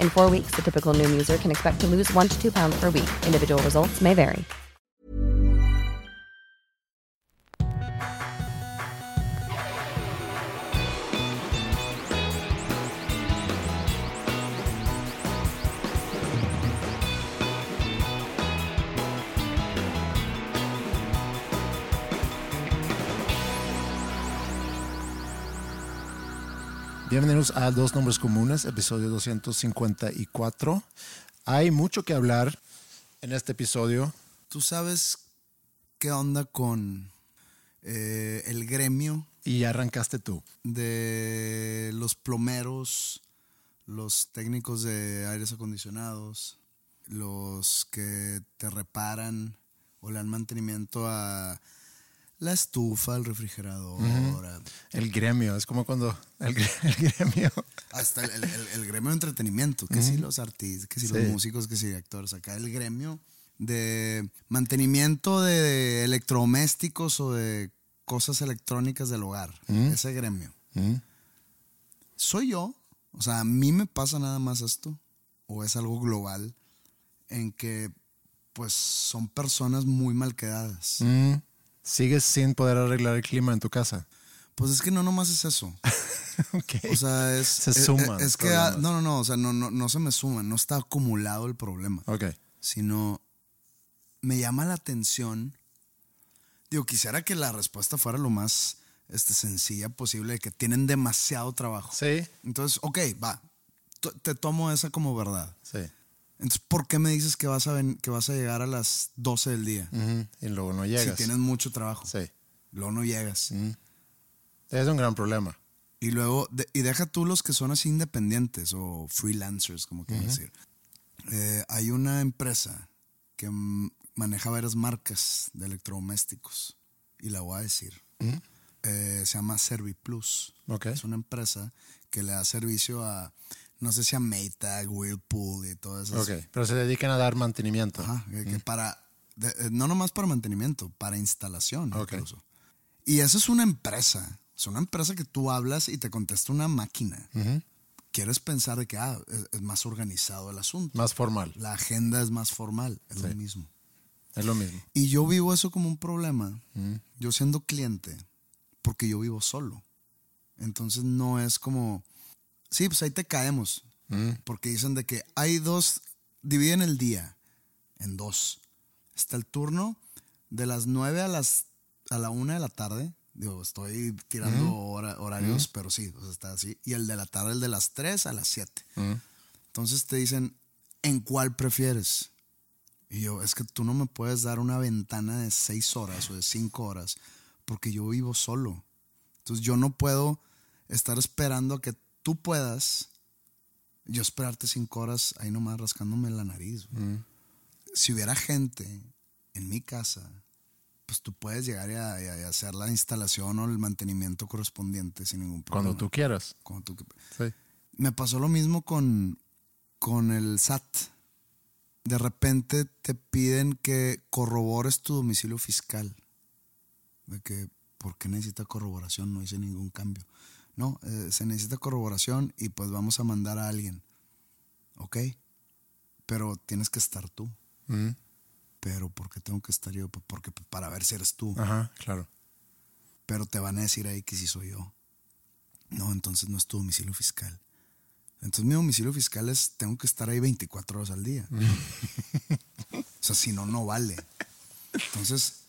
In four weeks, the typical Noom user can expect to lose one to two pounds per week. Individual results may vary. Bienvenidos a Dos Nombres Comunes, episodio 254. Hay mucho que hablar en este episodio. ¿Tú sabes qué onda con eh, el gremio? Y arrancaste tú. De los plomeros, los técnicos de aires acondicionados, los que te reparan o le dan mantenimiento a la estufa, el refrigerador. El gremio, es como cuando el, gremio. Hasta el, gremio de entretenimiento, que si los artistas, que si los músicos, que si actores. Acá el gremio de mantenimiento de electrodomésticos o de cosas electrónicas del hogar. Ese gremio. Soy yo. O sea, a mí me pasa nada más esto. O es algo global en que pues son personas muy mal quedadas sigues sin poder arreglar el clima en tu casa. Pues es que no nomás es eso. O sea, es. Se suma. Es, que. Ah, no, no, no. O sea, no, no, no se me suma. No está acumulado el problema. Ok. Sino. Me llama la atención. Digo, quisiera que la respuesta fuera lo más este, sencilla posible, que tienen demasiado trabajo. Sí. Entonces, ok, va. Te tomo esa como verdad. Sí. Entonces, ¿por qué me dices que vas a, que vas a llegar a las 12 del día? Y luego no llegas. Si tienes mucho trabajo. Sí. Luego no llegas. Es un gran problema. Y luego, y deja tú los que son así independientes o freelancers, como quieras decir. Eh, hay una empresa que maneja varias marcas de electrodomésticos. Y la voy a decir. Eh, se llama ServiPlus. Okay. Es una empresa que le da servicio a no sé si a Maytag, Whirlpool y todo eso. Ok, pero se dedican a dar mantenimiento. Ajá, que, para, eh, no nomás para mantenimiento, para instalación incluso. Y eso es una empresa, es una empresa que tú hablas y te contesta una máquina. Quieres pensar de que ah, es, más organizado el asunto. Más formal. La agenda es más formal, es lo mismo. Es lo mismo. Y yo vivo eso como un problema, yo siendo cliente, porque yo vivo solo. Entonces no es como Sí, pues ahí te caemos. Mm. Porque dicen de que hay dos, dividen el día en dos. Está el turno de las 9 a las a la 1 de la tarde. Digo, estoy tirando mm. horarios, mm. pero sí, está así. Y el de la tarde, el de las 3 a las 7. Entonces te dicen, ¿en cuál prefieres? Y yo, es que tú no me puedes dar una ventana de 6 horas o de 5 horas, porque yo vivo solo. Entonces yo no puedo estar esperando a que tú puedas, yo esperarte cinco horas ahí nomás rascándome la nariz. Mm. Si hubiera gente en mi casa, pues tú puedes llegar y, hacer la instalación o el mantenimiento correspondiente sin ningún problema. Cuando tú quieras. Cuando tú, sí. Me pasó lo mismo con, con el SAT. De repente te piden que corrobores tu domicilio fiscal. De que, ¿por qué necesita corroboración? No hice ningún cambio. No, eh, se necesita corroboración y pues vamos a mandar a alguien. ¿Ok? Pero tienes que estar tú. Mm. Pero ¿por qué tengo que estar yo? Pues, porque pues, para ver si eres tú. Ajá, claro. Pero te van a decir ahí que sí soy yo. No, entonces no es tu domicilio fiscal. Entonces mi domicilio fiscal es, tengo que estar ahí 24 horas al día. o sea, si no, no vale. Entonces,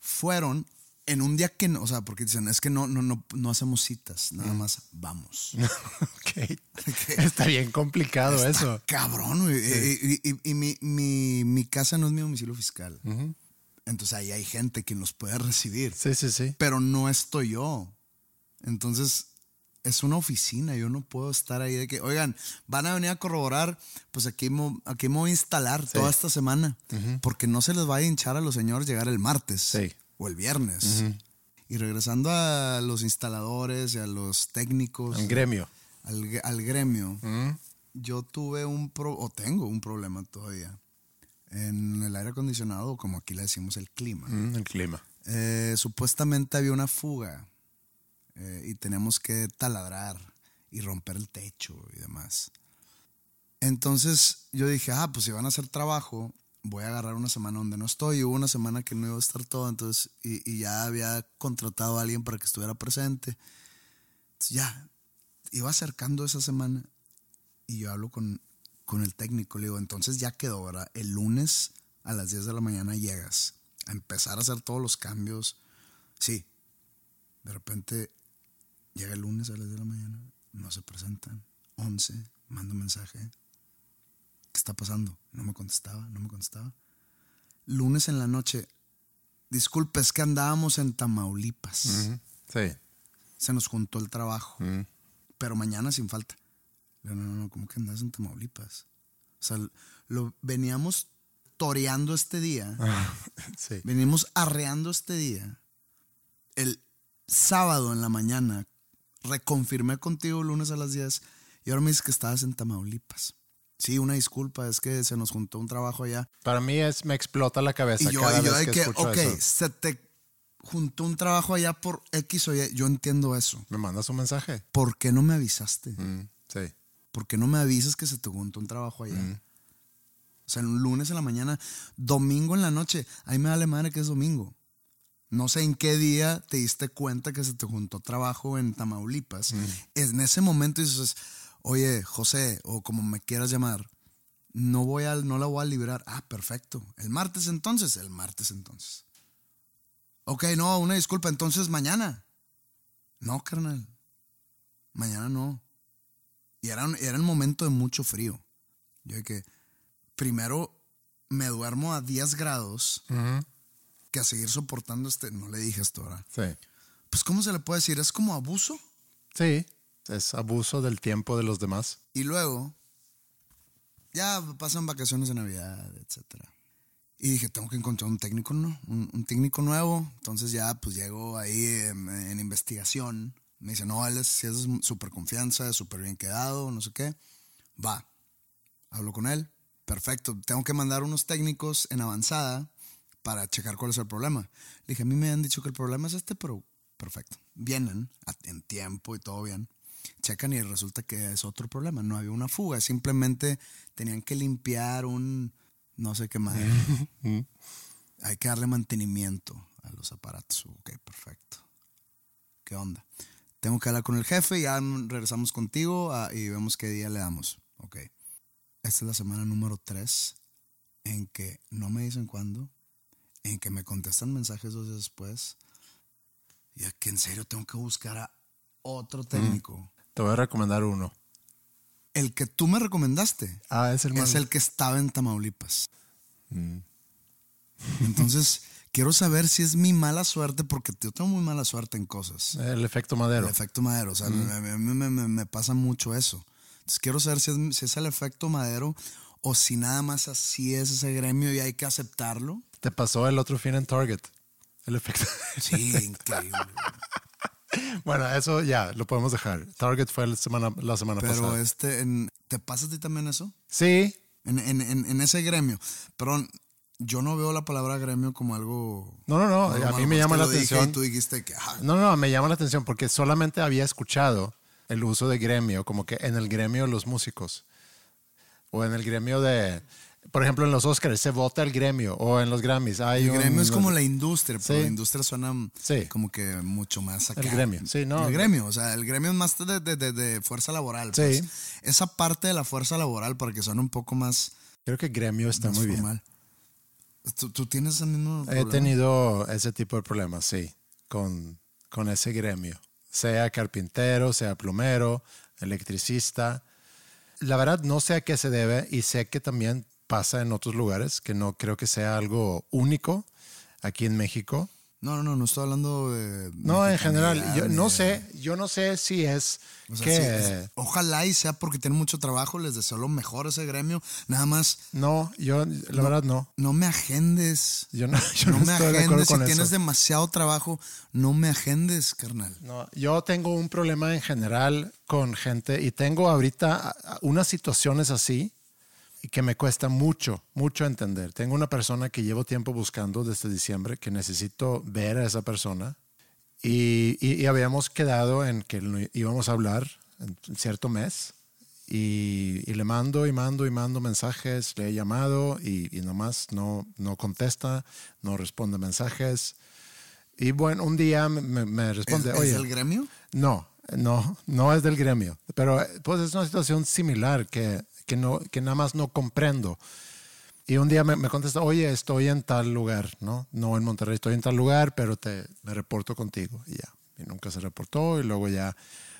fueron en un día que no, o sea, porque dicen, es que no, no, no, no hacemos citas, nada más vamos. Ok. Está bien complicado Está eso. Cabrón, güey. Y, y- y- y mi, mi- mi casa no es mi domicilio fiscal. Entonces ahí hay gente que nos puede recibir. Sí, sí, sí. Pero no estoy yo. Entonces es una oficina. Yo no puedo estar ahí de que, oigan, van a venir a corroborar. Pues aquí aquí me voy a instalar toda esta semana. Porque no se les va a hinchar a los señores llegar el martes Sí. O el viernes. Y regresando a los instaladores y a los técnicos Un gremio. al, gre- al gremio, yo tuve un pro, o tengo un problema todavía en el aire acondicionado, como aquí le decimos el clima. Mm, el clima. Eh, supuestamente había una fuga eh, y teníamos que taladrar y romper el techo y demás. Entonces yo dije, ah, pues si van a hacer trabajo, voy a agarrar una semana donde no estoy. Hubo una semana que no iba a estar todo, entonces, y, y ya había contratado a alguien para que estuviera presente. Entonces ya, iba acercando esa semana y yo hablo con, con el técnico. Le digo, entonces ya quedó, ¿verdad? El lunes a las 10 de la mañana llegas a empezar a hacer todos los cambios. Sí. De repente llega el lunes a las 10 de la mañana, no se presentan. 11, mando un mensaje. ¿Qué está pasando? No me contestaba, no me contestaba. Lunes en la noche, disculpe, es que andábamos en Tamaulipas. Sí. Se nos juntó el trabajo pero mañana sin falta. No, no, no, ¿cómo que andas en Tamaulipas? O sea, lo veníamos toreando este día, Sí. venimos arreando este día. El sábado en la mañana reconfirmé contigo lunes a las 10 y ahora me dices que estabas en Tamaulipas. Sí, una disculpa, es que se nos juntó un trabajo allá. Para mí es, me explota la cabeza Y yo, cada y yo vez de que, que, ok, eso. se te juntó un trabajo allá por X o Y. Yo entiendo eso. Me mandas un mensaje. ¿Por qué no me avisaste? Mm, sí. ¿por qué no me avisas que se te juntó un trabajo allá? Mm. O sea, un lunes en la mañana, domingo en la noche. Ahí me vale madre que es domingo. No sé en qué día te diste cuenta que se te juntó trabajo en Tamaulipas. Mm. En ese momento dices, oye, José, o como me quieras llamar, no, voy a, no la voy a liberar. Ah, perfecto. ¿El martes entonces? El martes entonces. Ok, no, una disculpa, entonces mañana. No, carnal. Mañana no. Y era, era un momento de mucho frío. Yo de que primero me duermo a 10 grados que a seguir soportando este. No le dije esto ahora. Sí. Pues, ¿cómo se le puede decir? Es como abuso. Sí. Es abuso del tiempo de los demás. Y luego, ya pasan vacaciones de Navidad, etcétera. Y dije, tengo que encontrar un técnico, ¿no? Un, técnico nuevo. Entonces ya, pues llego ahí en, investigación. Me dice, no, él es, es súper confianza, súper bien quedado, no sé qué. Va. Hablo con él. Perfecto. Tengo que mandar unos técnicos en avanzada para checar cuál es el problema. Le dije, a mí me han dicho que el problema es este, pero perfecto. Vienen en tiempo y todo bien. Checan y resulta que es otro problema. No había una fuga. Simplemente tenían que limpiar un no sé qué más. Hay que darle mantenimiento a los aparatos. Ok, perfecto. ¿Qué onda? Tengo que hablar con el jefe, ya regresamos contigo ah, y vemos qué día le damos. Ok. Esta es la semana número 3 en que no me dicen cuándo, en que me contestan mensajes dos días después. Y que en serio tengo que buscar a otro técnico. Te voy a recomendar uno. El que tú me recomendaste Ah, es el es el que estaba en Tamaulipas. Entonces, quiero saber si es mi mala suerte, porque yo tengo muy mala suerte en cosas. el efecto madero. El efecto madero. O sea, me, me- me- me- me pasa mucho eso. Entonces, quiero saber si es, si es el efecto madero o si nada más así es ese gremio y hay que aceptarlo. Te pasó el otro fin en Target. El efecto. Sí, increíble. bueno, eso ya lo podemos dejar. Target fue la semana, la semana Pero pasada. este, en- ¿te pasa a ti también eso? Sí, En, en- en- ese gremio. Pero yo no veo la palabra gremio como algo. No, no, no, a mí me pues llama la atención. Y tú dijiste que. ah, No, no, me llama la atención porque solamente había escuchado el uso de gremio, como que en el gremio de los músicos. O en el gremio de, por ejemplo, en los Oscars se vota el gremio o en los Grammys. Hay El un- gremio es como la industria, pero Sí. la industria suena Sí. como que mucho más acá. El gremio, sí, no. El gremio, o sea, el gremio es más de, de- de- de fuerza laboral. Sí. pues. Esa parte de la fuerza laboral para que suene un poco más, Creo que gremio está muy bien. formal. ¿Tú, tú tienes ese mismo He problema? tenido ese tipo de problemas, sí, con, con ese gremio. Sea carpintero, sea plomero, electricista. La verdad no sé a qué se debe y sé que también pasa en otros lugares, que no creo que sea algo único aquí en México. No, no, no, no estoy hablando de. No, en general, yo no sé, yo no sé si es O sea, que sí, es- ojalá y sea porque tienen mucho trabajo, les deseo lo mejor a ese gremio. Nada más, no, yo la verdad no. no me agendes. Yo no, yo no no me estoy de agendes. Si tienes demasiado trabajo, no me agendes, carnal. No, yo tengo un problema en general con gente y tengo ahorita unas situaciones así que me cuesta mucho, mucho entender. Tengo una persona que llevo tiempo buscando desde diciembre que necesito ver a esa persona y, y- y habíamos quedado en que íbamos a hablar en cierto mes y, y le mando y mando y mando mensajes, le he llamado y, y nomás no, no contesta, no responde mensajes. Y bueno, un día me, me- ¿Es, responde, es oye, del gremio? no, no, no es del gremio, pero pues es una situación similar que, que, no, que nada más no comprendo. Y un día me, me contesta, oye, estoy en tal lugar, ¿no? No en Monterrey, estoy en tal lugar, pero te, me reporto contigo. Y ya, y nunca se reportó y luego ya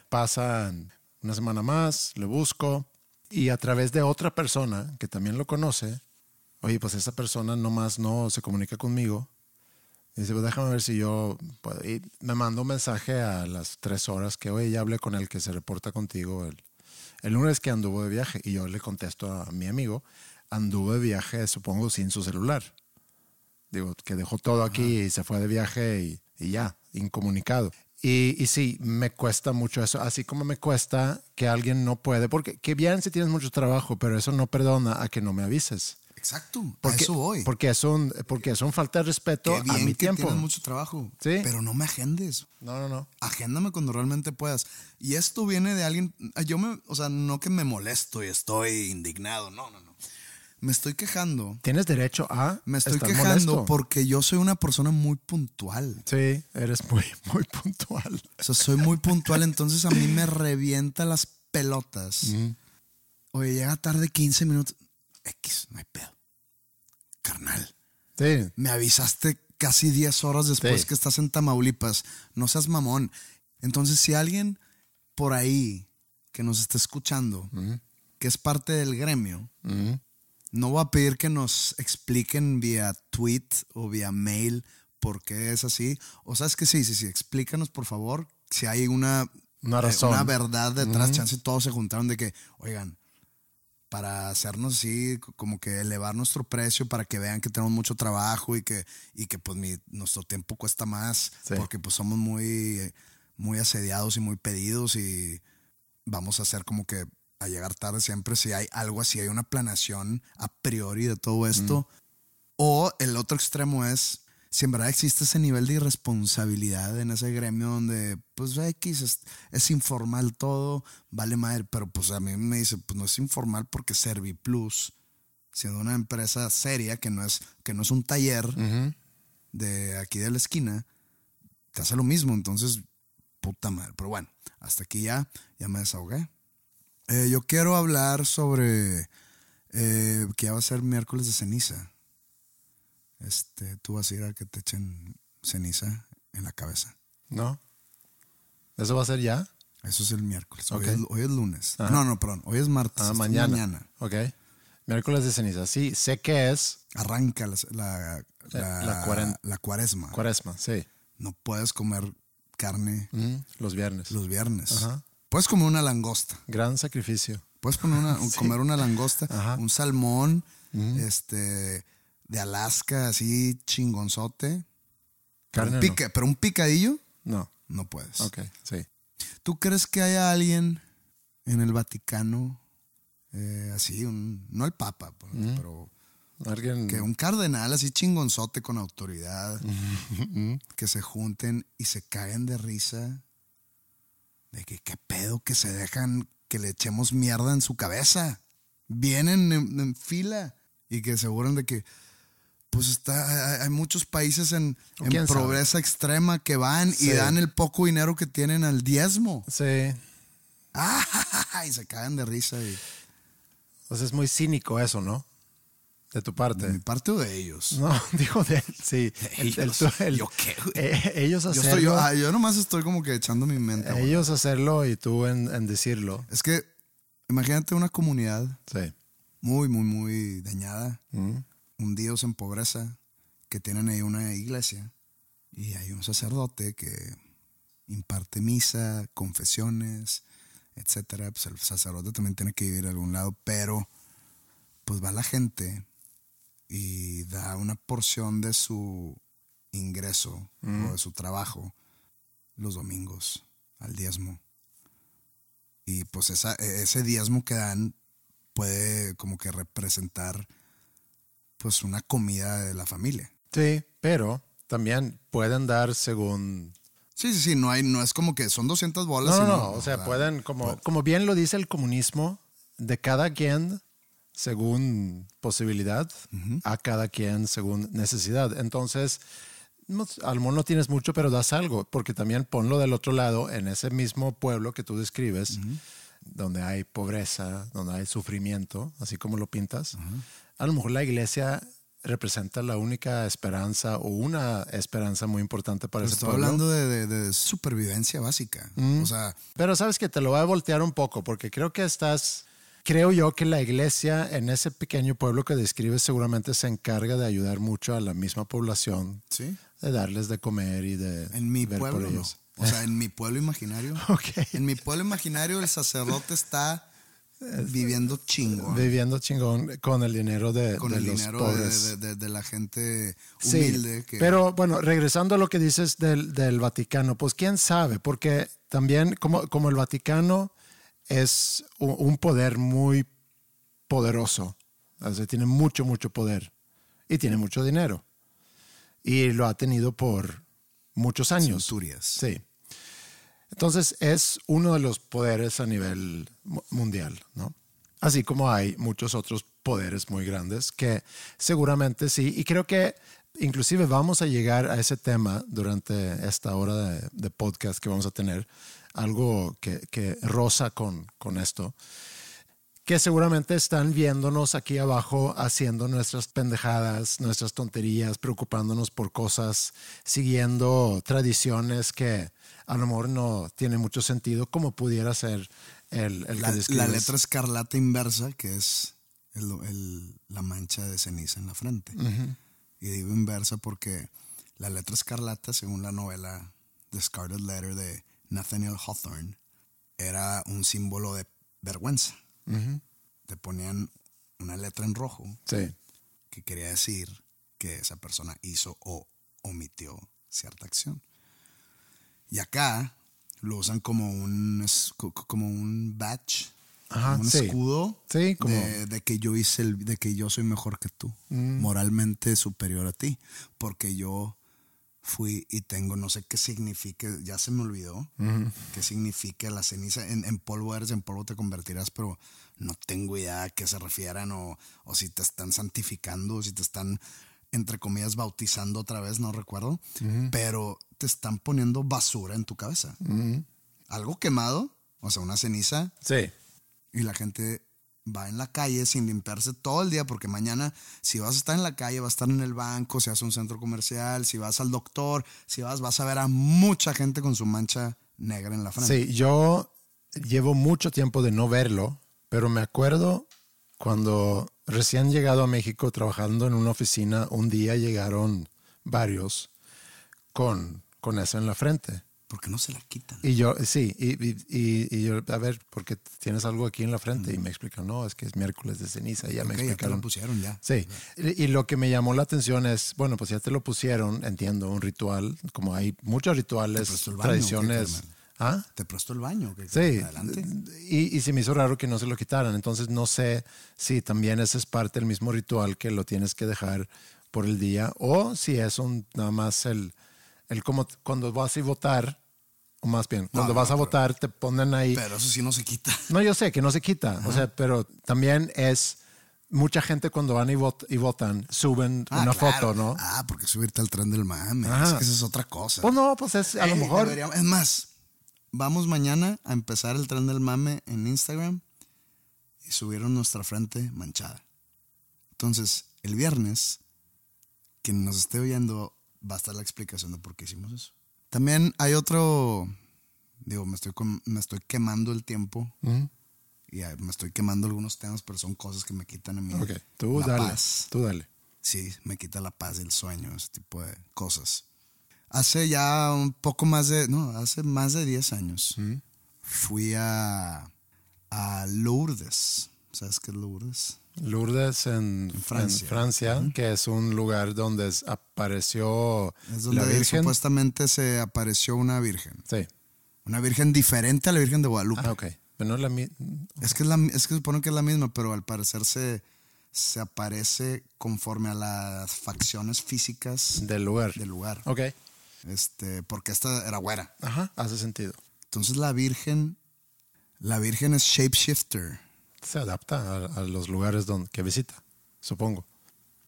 pasa una semana más, le busco y a través de otra persona que también lo conoce, oye, pues esa persona nomás no se comunica conmigo. Y dice, pues déjame ver si yo puedo. Y me mandó un mensaje a las tres horas que, oye, ya hablé con el que se reporta contigo el, el lunes que anduvo de viaje. Y yo le contesto a mi amigo, anduvo de viaje, supongo, sin su celular. Digo, que dejó todo aquí y se fue de viaje y, y ya, incomunicado. Y, y sí, me cuesta mucho eso, así como me cuesta que alguien no puede, porque que bien si tienes mucho trabajo, pero eso no perdona a que no me avises. Exacto, a Porque, eso voy. Porque es un, porque es un falta de respeto Qué a bien mi que tiempo. tienes mucho trabajo. Sí. Pero no me agendes. No, no, no. Agéndame cuando realmente puedas. Y esto viene de alguien. Yo me. O sea, no que me molesto y estoy indignado. No, no, no. Me estoy quejando. Tienes derecho a Me estoy estar quejando molesto. porque yo soy una persona muy puntual. Sí, eres muy, muy puntual. O sea, soy muy puntual, entonces a mí me revienta las pelotas. Oye, llega tarde 15 minutos. X, no hay pedo. Carnal, Sí, me avisaste casi 10 horas después Sí. que estás en Tamaulipas. No seas mamón. Entonces, si alguien por ahí que nos está escuchando, que es parte del gremio, no voy a pedir que nos expliquen vía tweet o vía mail por qué es así. O sabes que sí, sí, sí, explícanos por favor si hay una, Una eh, razón. una verdad detrás. Chance todos se juntaron de que, oigan, para hacernos así, como que elevar nuestro precio para que vean que tenemos mucho trabajo y que, y que pues mi- nuestro tiempo cuesta más Sí. porque pues somos muy, muy asediados y muy pedidos y vamos a hacer como que a llegar tarde siempre si hay algo así, hay una planeación a priori de todo esto. O el otro extremo es, si en verdad existe ese nivel de irresponsabilidad en ese gremio donde, pues X es, es informal todo, vale madre, pero pues a mí me dice, pues no es informal porque Serviplus, siendo una empresa seria que no es, que no es un taller de aquí de la esquina, te hace lo mismo, entonces, puta madre. Pero bueno, hasta aquí ya, ya me desahogué. Eh, yo quiero hablar sobre eh, que ya va a ser miércoles de ceniza. Este, tú vas a ir a que te echen ceniza en la cabeza. ¿no? ¿Eso va a ser ya? Eso es el miércoles. Hoy, es, hoy es lunes. Ajá. No, no, perdón. Hoy es martes. Ah, mañana. mañana. Ok. Miércoles de ceniza. Sí, sé que es Arranca la, la, la, La cuaren- la cuaresma. cuaresma, sí. no puedes comer carne Mm, los viernes. los viernes. Ajá. Puedes comer una langosta. Gran sacrificio. Puedes poner una, comer una langosta, Ajá. un salmón, este, de Alaska, así chingonzote. Pero un, no. pica- pero un picadillo, No. no puedes. Ok, sí. ¿Tú crees que haya alguien en el Vaticano, eh, así, un, no el Papa, pues, pero Alguien. que un cardenal así chingonzote con autoridad, que se junten y se caguen de risa de que qué pedo que se dejan que le echemos mierda en su cabeza. Vienen en, en fila y que aseguran de que pues está hay, muchos países en, en ¿Quién sabe? pobreza extrema que van Sí. y dan el poco dinero que tienen al diezmo. Sí. ¡Ah! Y se cagan de risa y Pues es muy cínico eso, ¿no? de tu parte. ¿De mi parte o de ellos? No, digo de él, sí. El- el- Ellos. el- ¿Yo qué, eh, ellos Yo, hacerlo. estoy, yo, ah, yo nomás estoy como que echando mi mente. ellos hacerlo y tú en, en decirlo. Es que imagínate una comunidad Sí. muy, muy, muy dañada, Mm. Hundidos en pobreza, que tienen ahí una iglesia y hay un sacerdote que imparte misa, confesiones, etcétera. Pues el sacerdote también tiene que vivir a algún lado, pero pues va la gente y da una porción de su ingreso o de su trabajo los domingos al diezmo. Y pues esa, ese diezmo que dan puede como que representar pues una comida de la familia. Sí, pero también pueden dar según... Sí, sí, sí, no, hay, no es como que son 200 bolas. No, no, y no, o sea, pueden, como, como bien lo dice el comunismo, de cada quien según posibilidad, a cada quien según necesidad. Entonces, a lo mejor no tienes mucho, pero das algo, porque también ponlo del otro lado, en ese mismo pueblo que tú describes, donde hay pobreza, donde hay sufrimiento, así como lo pintas, a lo mejor la iglesia representa la única esperanza o una esperanza muy importante para Pero ese estoy pueblo. hablando de, de- de supervivencia básica. O sea, Pero sabes que te lo voy a voltear un poco porque creo que estás, creo yo que la iglesia en ese pequeño pueblo que describes seguramente se encarga de ayudar mucho a la misma población, sí. de darles de comer y de En mi ver por pueblo no. ellos. O sea, en mi pueblo imaginario. Ok. En mi pueblo imaginario el sacerdote está viviendo chingo. Viviendo chingón con el dinero de, con de el los dinero de, pobres. de- de- de la gente Sí, humilde. que, Pero bueno, regresando a lo que dices del, del Vaticano, pues quién sabe, porque también como, como el Vaticano es un poder muy poderoso, o sea, tiene mucho, mucho poder y tiene mucho dinero. Y lo ha tenido por muchos años. Centurias. Sí. Entonces es uno de los poderes a nivel mu- mundial, ¿no? Así como hay muchos otros poderes muy grandes que seguramente sí, y creo que inclusive vamos a llegar a ese tema durante esta hora de, de podcast que vamos a tener, algo que, que roza con, con esto, que seguramente están viéndonos aquí abajo haciendo nuestras pendejadas, nuestras tonterías, preocupándonos por cosas, siguiendo tradiciones que a lo mejor no tienen mucho sentido, como pudiera ser el, el La, que describes. la letra escarlata inversa, que es el- el- la mancha de ceniza en la frente. Y digo inversa porque la letra escarlata, según la novela The Scarlet Letter de Nathaniel Hawthorne, era un símbolo de vergüenza. Te ponían una letra en rojo Sí, que quería decir que esa persona hizo o omitió cierta acción. Y acá lo usan como un, como un badge, Ajá, como un sí. escudo Sí, como- de, de que yo hice el, de que yo soy mejor que tú, moralmente superior a ti, porque yo fui y tengo, no sé qué significa, ya se me olvidó, qué significa la ceniza. En, en polvo eres, en polvo te convertirás, pero no tengo idea a qué se refieran o, o si te están santificando, o si te están, entre comillas, bautizando otra vez, no recuerdo, pero te están poniendo basura en tu cabeza. Algo quemado, o sea, una ceniza, sí. y la gente va en la calle sin limpiarse todo el día porque mañana si vas a estar en la calle vas a estar en el banco, si vas a un centro comercial, si vas al doctor, si vas vas a ver a mucha gente con su mancha negra en la frente. Sí, yo llevo mucho tiempo de no verlo, pero me acuerdo cuando recién llegado a México trabajando en una oficina, un día llegaron varios con, con eso en la frente. Porque no se la quitan. Y yo, sí, y, y- y- y yo, a ver, porque tienes algo aquí en la frente? Y me explican, no, es que es miércoles de ceniza. Y ya me Ok, ya te explicaron. lo pusieron ya. Sí, y, lo que me llamó la atención es, bueno, pues ya te lo pusieron, entiendo, un ritual, como hay muchos rituales, baño, tradiciones. ¿Ah? ¿Te prestó el baño? ¿Qué- Sí, Adelante. y, y se me hizo raro que no se lo quitaran. Entonces no sé si también ese es parte del mismo ritual que lo tienes que dejar por el día o si es un nada más el, el como cuando vas a votar, o más bien, cuando no, vas a pero- votar te ponen ahí. Pero eso sí no se quita. No, yo sé que no se quita, o sea, pero también es mucha gente cuando van y, vot- y votan suben Ah, una claro. foto, ¿no? Ah, porque subirte al tren del mame. Es que esa es otra cosa. Pues no, pues es a lo Eh, mejor. deberíamos- es más, vamos mañana a empezar el tren del mame en Instagram y subieron nuestra frente manchada. Entonces, el viernes, quien nos esté oyendo va a estar la explicación de por qué hicimos eso. También hay otro, digo, me estoy, me estoy quemando el tiempo y me estoy quemando algunos temas, pero son cosas que me quitan a mí Ok, tú la dale. paz. Tú dale. Sí, me quita la paz del sueño, ese tipo de cosas. Hace ya un poco más de, no, hace más de 10 años fui a, a Lourdes. ¿Sabes qué es Lourdes? Lourdes en, en Francia. Francia, que es un lugar donde apareció Es donde la Virgen. supuestamente se apareció una virgen. Sí. Una virgen diferente a la Virgen de Guadalupe. Ah, ok. Pero no es la Es que es, la, es que se supone que es la misma, pero al parecer se, se aparece conforme a las facciones físicas del lugar. del lugar. Ok. Este, porque esta era güera. Ajá, hace sentido. Entonces la Virgen, la Virgen es shapeshifter. Se adapta a, a los lugares donde, que visita, supongo.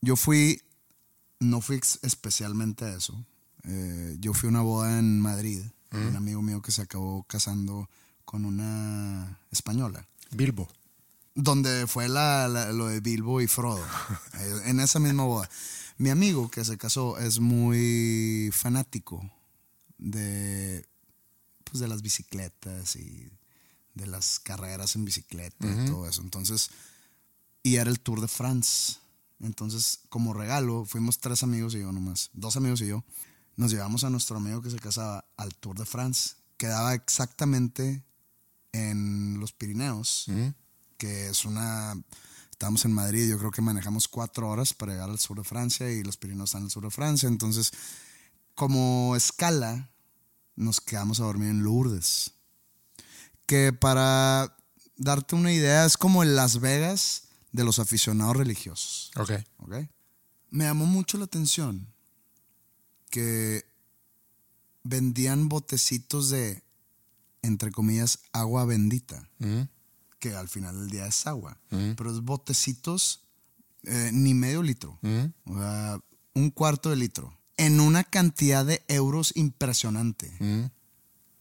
Yo fui, no fui especialmente a eso. Eh, yo fui a una boda en Madrid. Un amigo mío que se acabó casando con una española. Bilbo. Donde fue la, la- lo de Bilbo y Frodo. eh, en esa misma boda. Mi amigo que se casó es muy fanático de, pues de las bicicletas y de las carreras en bicicleta y todo eso. Entonces, y era el Tour de France. Entonces, como regalo, fuimos tres amigos y yo nomás, dos amigos y yo, nos llevamos a nuestro amigo que se casaba al Tour de France. Quedaba exactamente en los Pirineos, que es una... Estamos en Madrid, yo creo que manejamos cuatro horas para llegar al sur de Francia y los Pirineos están al sur de Francia. Entonces, como escala, nos quedamos a dormir en Lourdes. Que para darte una idea, es como el Las Vegas de los aficionados religiosos. Ok. ¿ok? Me llamó mucho la atención que vendían botecitos de, entre comillas, agua bendita, Mm. Que al final del día es agua, pero es botecitos eh, ni medio litro, o sea, un cuarto de litro, en una cantidad de euros impresionante,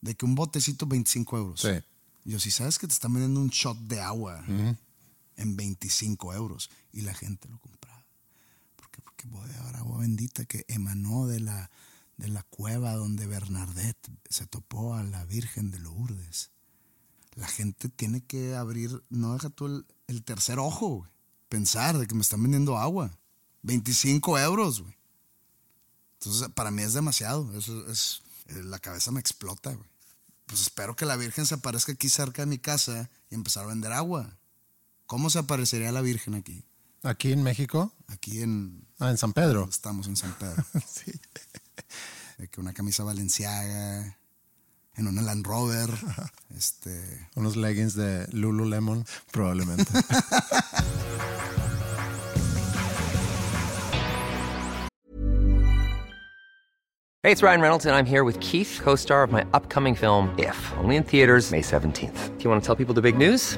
de que un botecito 25 euros. Sí. Yo, si sabes que te están vendiendo un shot de agua en 25 euros y la gente lo compraba. ¿Por qué? Porque voy a llevar agua bendita que emanó de la, de la cueva donde Bernadette se topó a la Virgen de Lourdes. La gente tiene que abrir, no deja tú el, el tercer ojo, güey. Pensar de que me están vendiendo agua. 25 euros, güey. Entonces, para mí es demasiado. Eso es, eh, la cabeza me explota, güey. Pues espero que la Virgen se aparezca aquí cerca de mi casa y empezar a vender agua. ¿Cómo se aparecería la Virgen aquí? Aquí en México, Aquí en... ah, en San Pedro. Estamos en San Pedro. Sí. De que una camisa valenciaga, en una Land Rover, este... Unos leggings de Lululemon, probablemente. Hey, it's Ryan Reynolds, and I'm here with Keith, co star of my upcoming film, If, only in theaters, May 17th. Do you want to tell people the big news?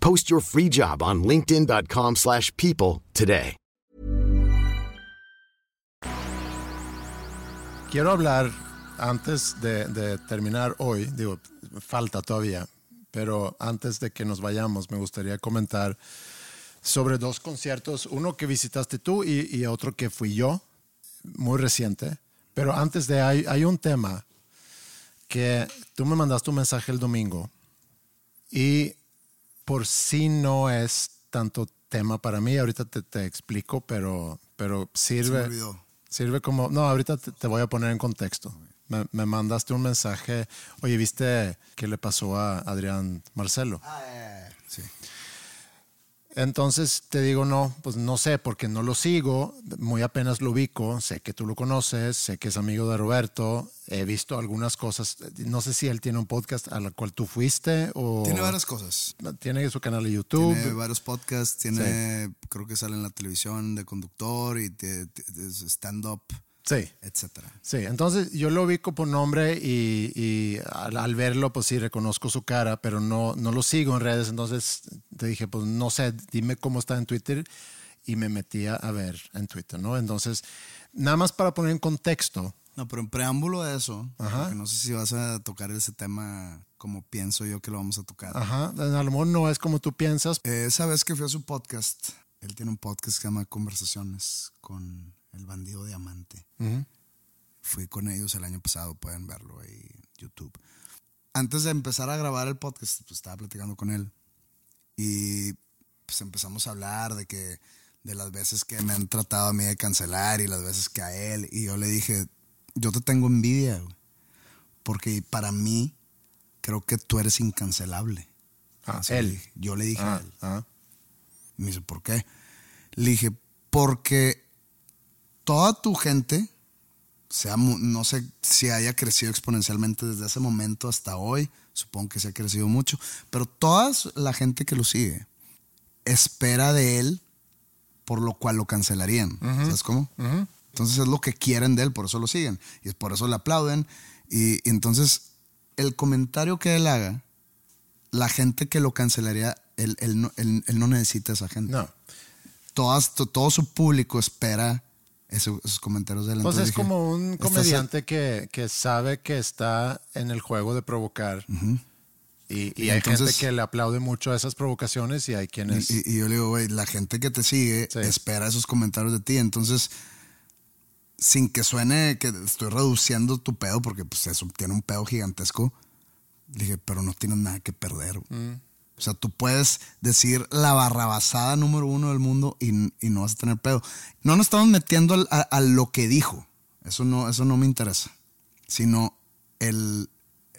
Post your free job on linkedin.com/people slash people today. Quiero hablar antes de, de terminar hoy, digo, falta todavía, pero antes de que nos vayamos, me gustaría comentar sobre dos conciertos, uno que visitaste tú y, y otro que fui yo, muy reciente. Pero antes de hay, hay un tema que tú me mandaste un mensaje el domingo y por sí no es tanto tema para mí, ahorita te, te explico, pero, pero Se me sirve, sirve como, no, ahorita te, te voy a poner en contexto. me, me mandaste un mensaje. Oye, ¿viste qué le pasó a Adrián Marcelo? Sí. Entonces te digo, no, pues no sé, porque no lo sigo, muy apenas lo ubico, sé que tú lo conoces, sé que es amigo de Roberto, he visto algunas cosas, no sé si él tiene un podcast a la cual tú fuiste o... Tiene varias cosas. Tiene su canal de YouTube. Tiene varios podcasts, tiene, creo que sale en la televisión de conductor y stand-up, Sí. etcétera. Sí, entonces yo lo ubico por nombre y, y al, al verlo, pues sí, reconozco su cara, pero no, no lo sigo en redes. Entonces te dije, pues no sé, dime cómo está en Twitter y me metí a ver en Twitter, ¿no? Entonces, nada más para poner en contexto. No, pero en preámbulo de eso, Ajá. no sé si vas a tocar ese tema como pienso yo que lo vamos a tocar. Ajá, a lo mejor no es como tú piensas. Eh, esa vez que fui a su podcast, él tiene un podcast que se llama Conversaciones con el bandido diamante. Fui con ellos el año pasado, pueden verlo ahí en YouTube. Antes de empezar a grabar el podcast, pues estaba platicando con él y pues empezamos a hablar de que de las veces que me han tratado a mí de cancelar y las veces que a él y yo le dije, yo te tengo envidia, güey, porque para mí creo que tú eres incancelable. Ah, él. Yo le dije a Ah, él. ah. Me dice, ¿por qué? Le dije, porque toda tu gente, sea, no sé si haya crecido exponencialmente desde ese momento hasta hoy, supongo que se ha crecido mucho, pero toda la gente que lo sigue espera de él por lo cual lo cancelarían. ¿Sabes cómo? Entonces es lo que quieren de él, por eso lo siguen. Y es por eso le aplauden. Y, y entonces el comentario que él haga, la gente que lo cancelaría, él, él no, él- él no necesita a esa gente. No. Todas, to- todo su público espera eso- esos comentarios de él. Pues Entonces es dije, como un "Estás- comediante que, que sabe que está en el juego de provocar. Y, y Y hay entonces- gente que le aplaude mucho a esas provocaciones y hay quienes... Y, yo le digo, güey, la gente que te sigue Sí. espera esos comentarios de ti. Entonces, sin que suene que estoy reduciendo tu pedo, porque pues eso tiene un pedo gigantesco, dije, pero no tienes nada que perder. Mm. O sea, tú puedes decir la barrabasada número uno del mundo y, y no vas a tener pedo. No nos estamos metiendo al- a, a lo que dijo. Eso no, eso no me interesa. Sino el,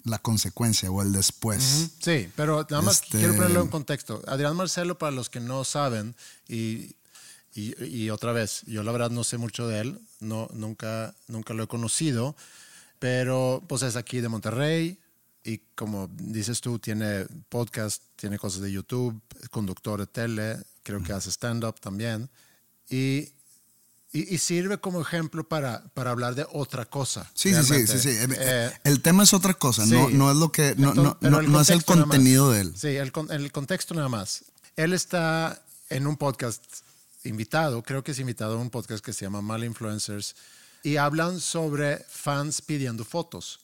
la consecuencia o el después. Ujú, Sí, pero nada más Este- quiero ponerlo en contexto. Adrián Marcelo, para los que no saben, y, y, y otra vez, yo la verdad no sé mucho de él, no, nunca, nunca lo he conocido, pero pues es aquí de Monterrey y como dices tú, tiene podcast, tiene cosas de YouTube, conductor de tele, creo que hace stand-up también, y, y, y sirve como ejemplo para, para hablar de otra cosa. Sí, sí, sí, realmente. sí, sí. Eh, el tema es otra cosa, no, Sí. no es lo que, no, Entonces, no, no, no es el contenido de él. Sí, el, el contexto nada más. Él está en un podcast invitado, creo que es invitado a un podcast que se llama Mal Influencers, y hablan sobre fans pidiendo fotos.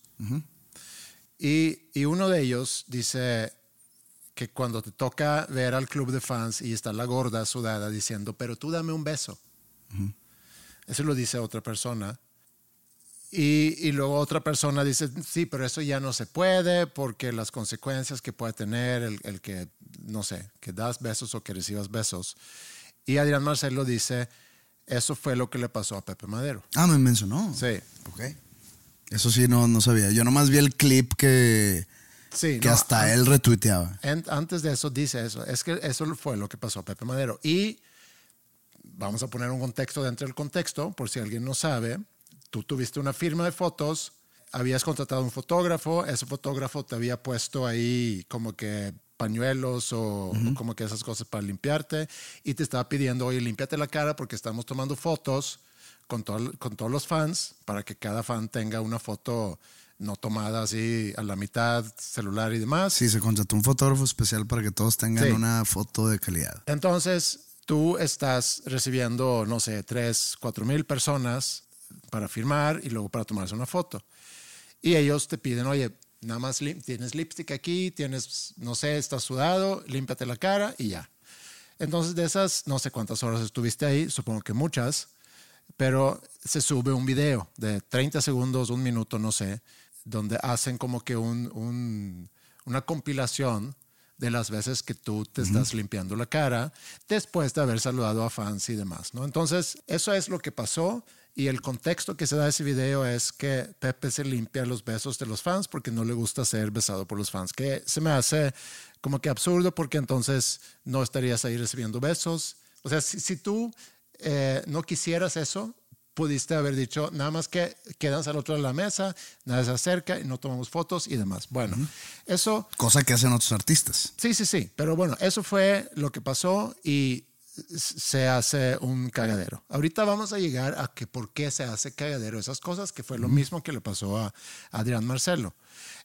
Y, y uno de ellos dice que cuando te toca ver al club de fans y está la gorda sudada diciendo, pero tú dame un beso. Eso lo dice otra persona. Y, y luego otra persona dice, sí, pero eso ya no se puede porque las consecuencias que puede tener el, el que, no sé, que das besos o que recibas besos. Y Adrián Marcelo dice, eso fue lo que le pasó a Pepe Madero. Ah, me mencionó. Sí. Ok. Eso sí, no, no sabía. Yo nomás vi el clip que, Sí, que no, hasta an- él retuiteaba. en- antes de eso dice eso. Es que eso fue lo que pasó a Pepe Madero. Y vamos a poner un contexto dentro del contexto, por si alguien no sabe. Tú tuviste una firma de fotos, habías contratado un fotógrafo, ese fotógrafo te había puesto ahí como que pañuelos o como que esas cosas para limpiarte y te estaba pidiendo, oye, límpiate la cara porque estamos tomando fotos con, todo- con todos los fans para que cada fan tenga una foto no tomada así a la mitad, celular y demás. Sí, se contrató un fotógrafo especial para que todos tengan Sí. una foto de calidad. Entonces, tú estás recibiendo, no sé, tres, cuatro mil personas para firmar y luego para tomarse una foto. Y ellos te piden, oye, nada más tienes lipstick aquí, tienes, no sé, estás sudado, límpiate la cara y ya. Entonces, de esas, no sé cuántas horas estuviste ahí, supongo que muchas, pero se sube un video de 30 segundos, un minuto, no sé, donde hacen como que un- un- una compilación de las veces que tú te estás limpiando la cara después de haber saludado a fans y demás, ¿no? Entonces, eso es lo que pasó. Y el contexto que se da ese video es que Pepe se limpia los besos de los fans porque no le gusta ser besado por los fans, que se me hace como que absurdo porque entonces no estarías ahí recibiendo besos. O sea, si, si tú eh, no quisieras eso, pudiste haber dicho nada más que quedas al otro de la mesa, nadie se acerca y no tomamos fotos y demás. Bueno, eso... Cosa que hacen otros artistas. Sí, sí, sí, pero bueno, eso fue lo que pasó y se hace un cagadero. Ahorita vamos a llegar a que por qué se hace cagadero esas cosas, que fue lo mismo que le pasó a Adrián Marcelo.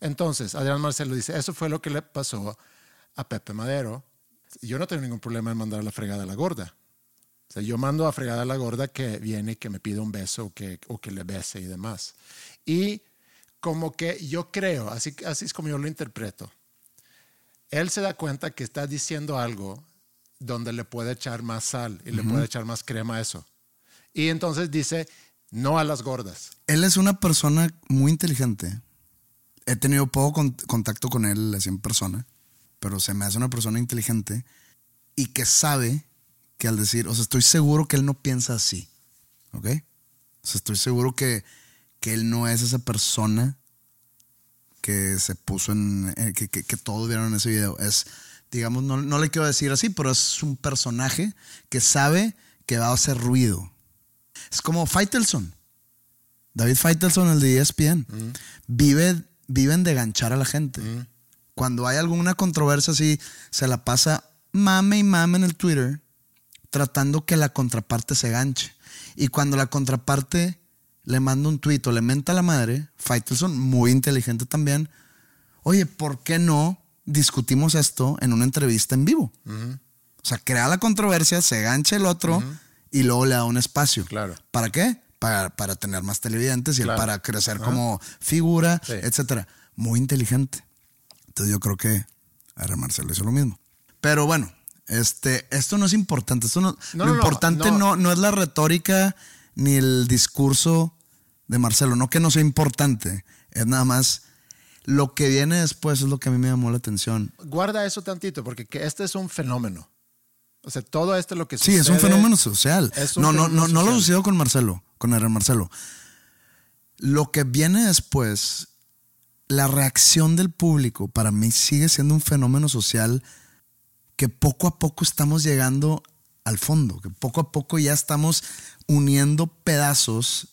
Entonces, Adrián Marcelo dice, eso fue lo que le pasó a Pepe Madero. Yo no tengo ningún problema en mandar a la fregada a la gorda. O sea, yo mando a fregada a la gorda que viene que me pide un beso o que, o que le bese y demás. Y como que yo creo, así, así es como yo lo interpreto, él se da cuenta que está diciendo algo donde le puede echar más sal y le puede echar más crema a eso. Y entonces dice, no a las gordas. Él es una persona muy inteligente. He tenido poco con- contacto con él así en persona, pero se me hace una persona inteligente y que sabe que al decir, o sea, estoy seguro que él no piensa así, ¿ok? O sea, estoy seguro que, que él no es esa persona que se puso en, eh, que, que, que todos vieron en ese video. Es, digamos, no, no le quiero decir así, pero es un personaje que sabe que va a hacer ruido. Es como Faitelson. David Faitelson, el de ESPN, vive, viven de ganchar a la gente. Cuando hay alguna controversia así, se la pasa mame y mame en el Twitter tratando que la contraparte se ganche. Y cuando la contraparte le manda un tuit o le menta a la madre, Faitelson, muy inteligente también, oye, ¿por qué no discutimos esto en una entrevista en vivo? O sea, crea la controversia, se gancha el otro y luego le da un espacio. Claro. ¿Para qué? Para, para tener más televidentes y Claro. para crecer como figura, Sí. etcétera. Muy inteligente. Entonces yo creo que a. Marcelo hizo lo mismo. Pero bueno, este, esto no es importante. Esto no, No, lo no, no, importante no. no, no es la retórica ni el discurso de Marcelo. No que no sea importante. Es nada más lo que viene después es lo que a mí me llamó la atención. Guarda eso tantito porque que este es un fenómeno. O sea, todo esto lo que Sí, es un sucede- fenómeno social. es un No, no, fenómeno no, no lo social. sucedió con Marcelo, con R. Marcelo. Lo que viene después, la reacción del público, para mí sigue siendo un fenómeno social que poco a poco estamos llegando al fondo, que poco a poco ya estamos uniendo pedazos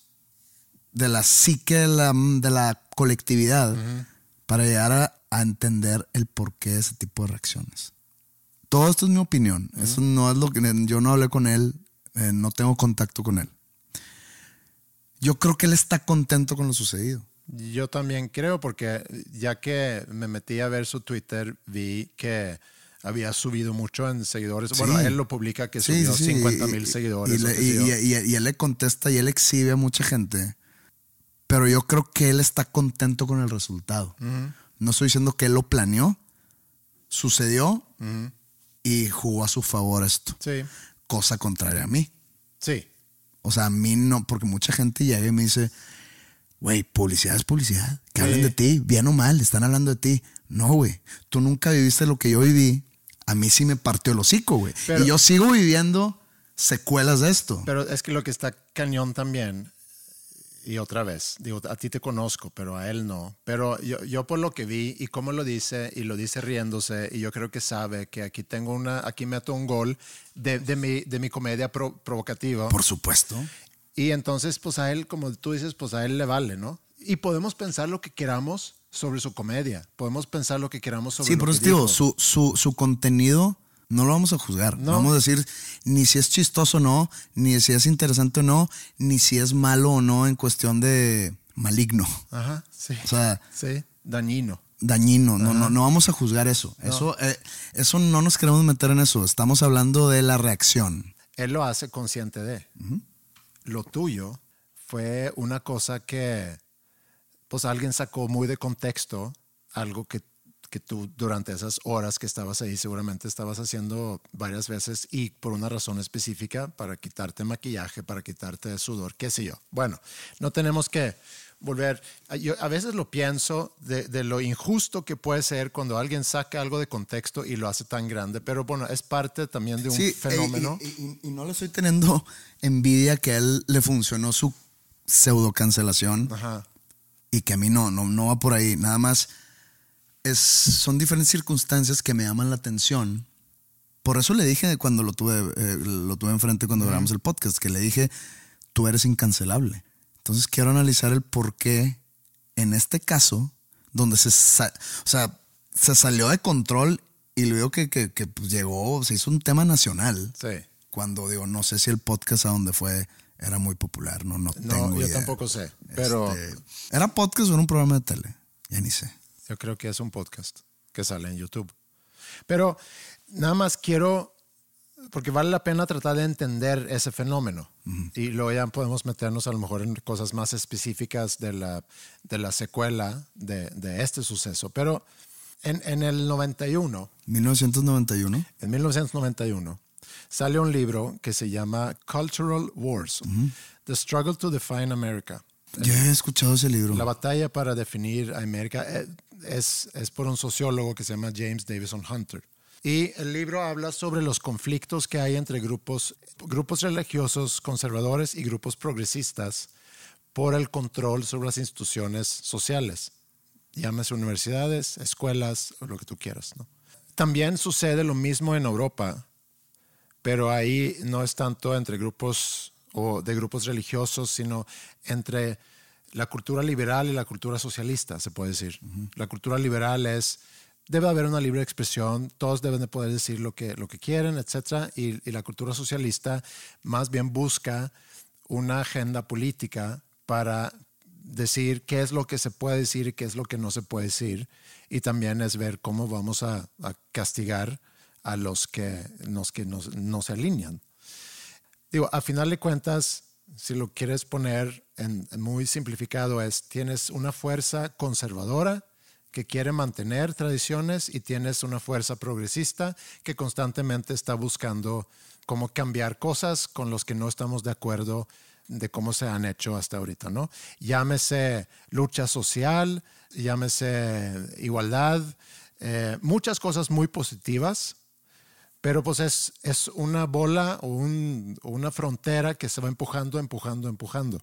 de la psique de la, de la colectividad para llegar a, a entender el porqué de ese tipo de reacciones. Todo esto es mi opinión. Eso no es lo que yo no hablé con él, eh, no tengo contacto con él. Yo creo que él está contento con lo sucedido. Yo también creo, porque ya que me metí a ver su Twitter, vi que había subido mucho en seguidores. Bueno, él lo publica que subió sí, sí, 50 y- mil seguidores. Y, le- él le contesta y él exhibe a mucha gente. Pero yo creo que él está contento con el resultado. No estoy diciendo que él lo planeó, sucedió y jugó a su favor esto. Sí, Cosa contraria a mí. sí. O sea, a mí no, porque mucha gente llega y me dice, güey, publicidad es publicidad. Que hablen de ti, bien o mal, están hablando de ti. No, güey, tú nunca viviste lo que yo viví. A mí sí me partió el hocico, güey. Pero- Y yo sigo viviendo secuelas de esto. Pero es que lo que está cañón también, y otra vez, digo, a ti te conozco, pero a él no. Pero yo, yo por lo que vi y cómo lo dice, y lo dice riéndose, y yo creo que sabe que aquí tengo una, aquí meto un gol de, de mi, de mi comedia pro- provocativa. Por supuesto. Y entonces, pues a él, como tú dices, pues a él le vale, ¿no? Y podemos pensar lo que queramos sobre su comedia. Podemos pensar lo que queramos sobre Sí, eso te digo, su, su, su contenido no lo vamos a juzgar. No No. vamos a decir ni si es chistoso o no, ni si es interesante o no, ni si es malo o no en cuestión de maligno. Ajá, sí. O sea, sí, dañino. dañino. No, no, no vamos a juzgar eso. Eso, eh, eso no nos queremos meter en eso. Estamos hablando de la reacción. Él lo hace consciente de. Lo tuyo fue una cosa que, pues alguien sacó muy de contexto, algo que, que tú durante esas horas que estabas ahí seguramente estabas haciendo varias veces y por una razón específica para quitarte maquillaje, para quitarte sudor, qué sé yo. Bueno, no tenemos que volver. Yo a veces lo pienso de, de, lo injusto que puede ser cuando alguien saca algo de contexto y lo hace tan grande, pero bueno, es parte también de un Sí, fenómeno. y, y- y no le estoy teniendo envidia que a él le funcionó su pseudo cancelación Ajá. Y que a mí no, no, no va por ahí. Nada más es, son diferentes circunstancias que me llaman la atención. Por eso le dije cuando lo tuve, eh, lo tuve enfrente cuando grabamos el podcast, que le dije, tú eres incancelable. Entonces quiero analizar el por qué en este caso, donde se, o sea, se salió de control y luego que, que, que, pues, llegó, se hizo un tema nacional. Sí. Cuando digo, no sé si el podcast a donde fue era muy popular, no, no, No, tengo yo idea. tampoco sé, pero Este, ¿Era podcast o era un programa de tele? Ya ni sé. yo creo que es un podcast que sale en YouTube. Pero nada más quiero, porque vale la pena tratar de entender ese fenómeno. Y luego ya podemos meternos a lo mejor en cosas más específicas de la, de la secuela de, de este suceso. Pero en, en el 91, 1991. en 1991, sale un libro que se llama Cultural Wars, The Struggle to Define America. Yo he escuchado ese libro. La batalla para definir a América eh, es, es por un sociólogo que se llama James Davison Hunter. Y el libro habla sobre los conflictos que hay entre grupos, grupos religiosos conservadores y grupos progresistas por el control sobre las instituciones sociales. Llámese universidades, escuelas, o lo que tú quieras. ¿no? También sucede lo mismo en Europa, pero ahí no es tanto entre grupos o de grupos religiosos, sino entre la cultura liberal y la cultura socialista, se puede decir. La cultura liberal es, debe haber una libre expresión, todos deben de poder decir lo que, lo que quieren, etc. Y, y la cultura socialista más bien busca una agenda política para decir qué es lo que se puede decir y qué es lo que no se puede decir. Y también es ver cómo vamos a, a castigar a los que, los que nos- no se alinean. Digo, a final de cuentas, si lo quieres poner en muy simplificado, es tienes una fuerza conservadora que quiere mantener tradiciones y tienes una fuerza progresista que constantemente está buscando cómo cambiar cosas con los que no estamos de acuerdo de cómo se han hecho hasta ahorita, ¿no? Llámese lucha social, llámese igualdad, eh, muchas cosas muy positivas, pero pues es, es una bola o, un- una frontera que se va empujando, empujando, empujando.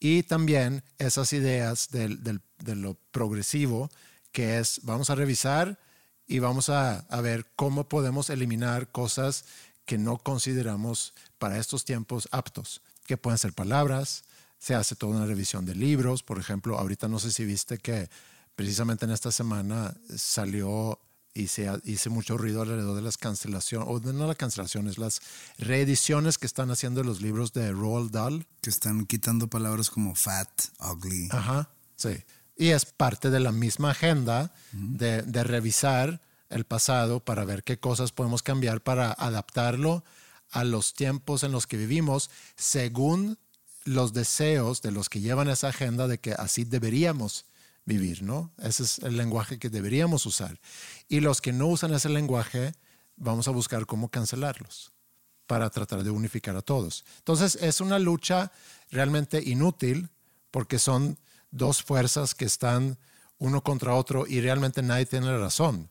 Y también esas ideas del- del- de lo progresivo, que es vamos a revisar y vamos a, a ver cómo podemos eliminar cosas que no consideramos para estos tiempos aptos, que pueden ser palabras, se hace toda una revisión de libros, por ejemplo, ahorita no sé si viste que precisamente en esta semana salió y se ha- hice mucho ruido alrededor de las cancelaciones, o de- no las cancelaciones, las reediciones que están haciendo los libros de Roald Dahl. Que están quitando palabras como fat, ugly. Ajá, sí. Y es parte de la misma agenda de, de revisar el pasado para ver qué cosas podemos cambiar para adaptarlo a los tiempos en los que vivimos según los deseos de los que llevan esa agenda de que así deberíamos vivir, ¿no? Ese es el lenguaje que deberíamos usar. Y los que no usan ese lenguaje, vamos a buscar cómo cancelarlos para tratar de unificar a todos. Entonces es una lucha realmente inútil porque son dos fuerzas que están uno contra otro y realmente nadie tiene la razón.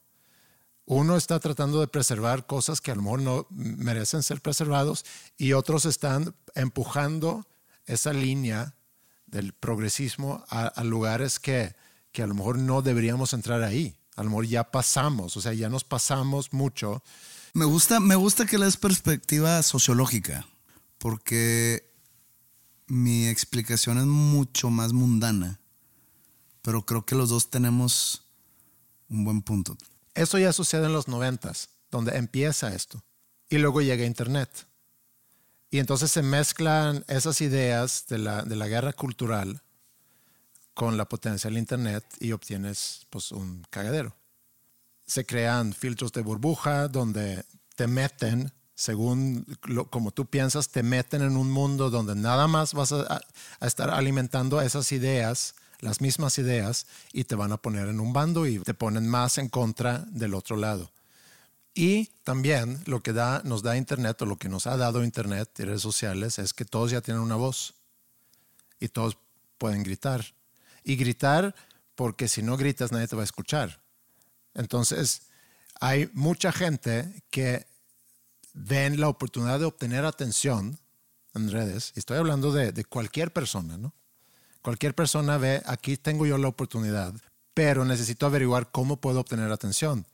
Uno está tratando de preservar cosas que a lo mejor no merecen ser preservados y otros están empujando esa línea del progresismo a, a lugares que, que a lo mejor no deberíamos entrar ahí. A lo mejor ya pasamos, o sea, ya nos pasamos mucho. Me gusta, me gusta que le des perspectiva sociológica, porque mi explicación es mucho más mundana, pero creo que los dos tenemos un buen punto. Eso ya sucede en los noventas, donde empieza esto. Y luego llega Internet. Y entonces se mezclan esas ideas de la, de la guerra cultural con la potencia del Internet y obtienes pues, un cagadero. Se crean filtros de burbuja donde te meten, según lo- como tú piensas, te meten en un mundo donde nada más vas a, a- estar alimentando esas ideas, las mismas ideas, y te van a poner en un bando y te ponen más en contra del otro lado. Y también lo que da, nos da Internet o lo que nos ha dado Internet y redes sociales es que todos ya tienen una voz y todos pueden gritar. Y gritar, porque si no gritas nadie te va a escuchar. Entonces, hay mucha gente que ven la oportunidad de obtener atención en redes, estoy hablando de, de cualquier persona, ¿no? Cualquier persona ve, aquí tengo yo la oportunidad, pero necesito averiguar cómo puedo obtener atención.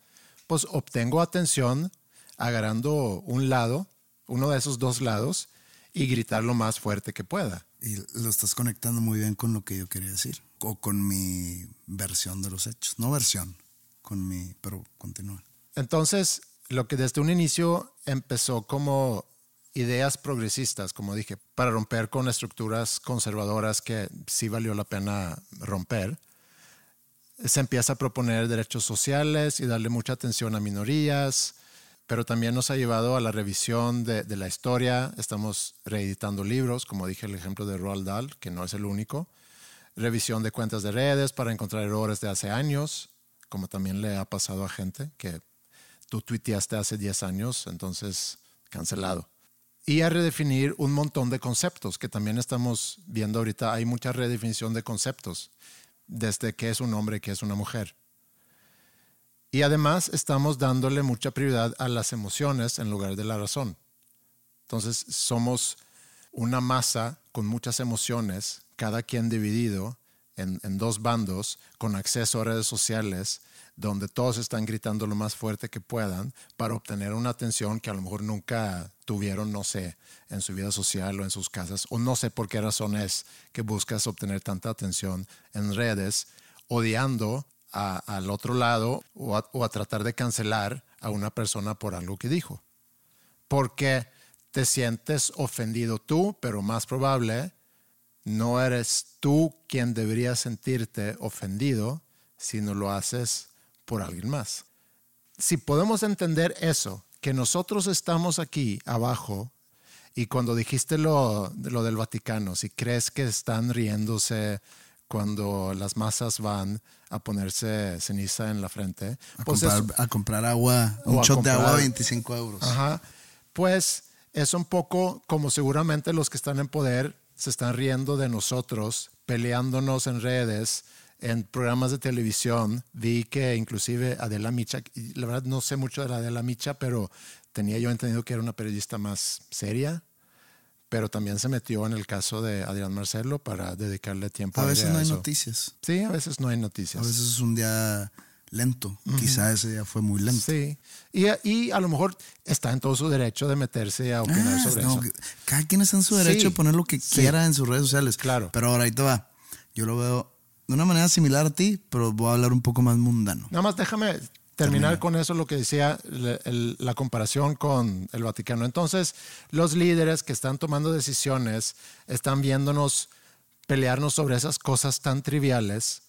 Pues obtengo atención agarrando un lado, uno de esos dos lados, y gritar lo más fuerte que pueda. Y lo estás conectando muy bien con lo que yo quería decir, o con mi versión de los hechos. No versión, con mi, pero continúa. Entonces, lo que desde un inicio empezó como ideas progresistas, como dije, para romper con estructuras conservadoras que sí valió la pena romper, se empieza a proponer derechos sociales y darle mucha atención a minorías, pero también nos ha llevado a la revisión de, la historia. Estamos reeditando libros, como dije el ejemplo de Roald Dahl, que no es el único. Revisión de cuentas de redes para encontrar errores de hace años, como también le ha pasado a gente que tú tuiteaste hace 10 años, entonces cancelado. Y a redefinir un montón de conceptos que también estamos viendo ahorita. Hay mucha redefinición de conceptos, desde qué es un hombre, qué es una mujer. Y además estamos dándole mucha prioridad a las emociones en lugar de la razón. Entonces somos una masa con muchas emociones, cada quien dividido en, en, dos bandos, con acceso a redes sociales, donde todos están gritando lo más fuerte que puedan para obtener una atención que a lo mejor nunca tuvieron, no sé, en su vida social o en sus casas, o no sé por qué razón es que buscas obtener tanta atención en redes, odiando a, al otro lado o a, o a tratar de cancelar a una persona por algo que dijo. Porque te sientes ofendido tú, pero más probable no eres tú quien debería sentirte ofendido, sino lo haces por alguien más. Si podemos entender eso, que nosotros estamos aquí abajo, y cuando dijiste lo, lo del Vaticano, si crees que están riéndose cuando las masas van a ponerse ceniza en la frente, A, pues comprar, es- a comprar agua, un a shot de agua comprar- 25 euros. Ajá. Pues es un poco como seguramente los que están en poder se están riendo de nosotros, peleándonos en redes, en programas de televisión. Vi que inclusive Adela Micha, la verdad no sé mucho de la Adela Micha, pero tenía yo entendido que era una periodista más seria, pero también se metió en el caso de Adrián Marcelo para dedicarle tiempo A veces no hay eso. noticias. Sí, a veces no hay noticias. A veces es un día lento. Quizá ese día fue muy lento. Sí. Y, y a lo mejor está en todo su derecho de meterse a opinar Ah, sobre no, eso. Cada quien está en su derecho Sí, de poner lo que sí. quiera en sus redes sociales. Claro. Pero ahora ahí te va. Yo lo veo de una manera similar a ti, pero voy a hablar un poco más mundano. Nada más déjame terminar con eso, lo que decía el- la comparación con el Vaticano. Entonces, los líderes que están tomando decisiones están viéndonos pelearnos sobre esas cosas tan triviales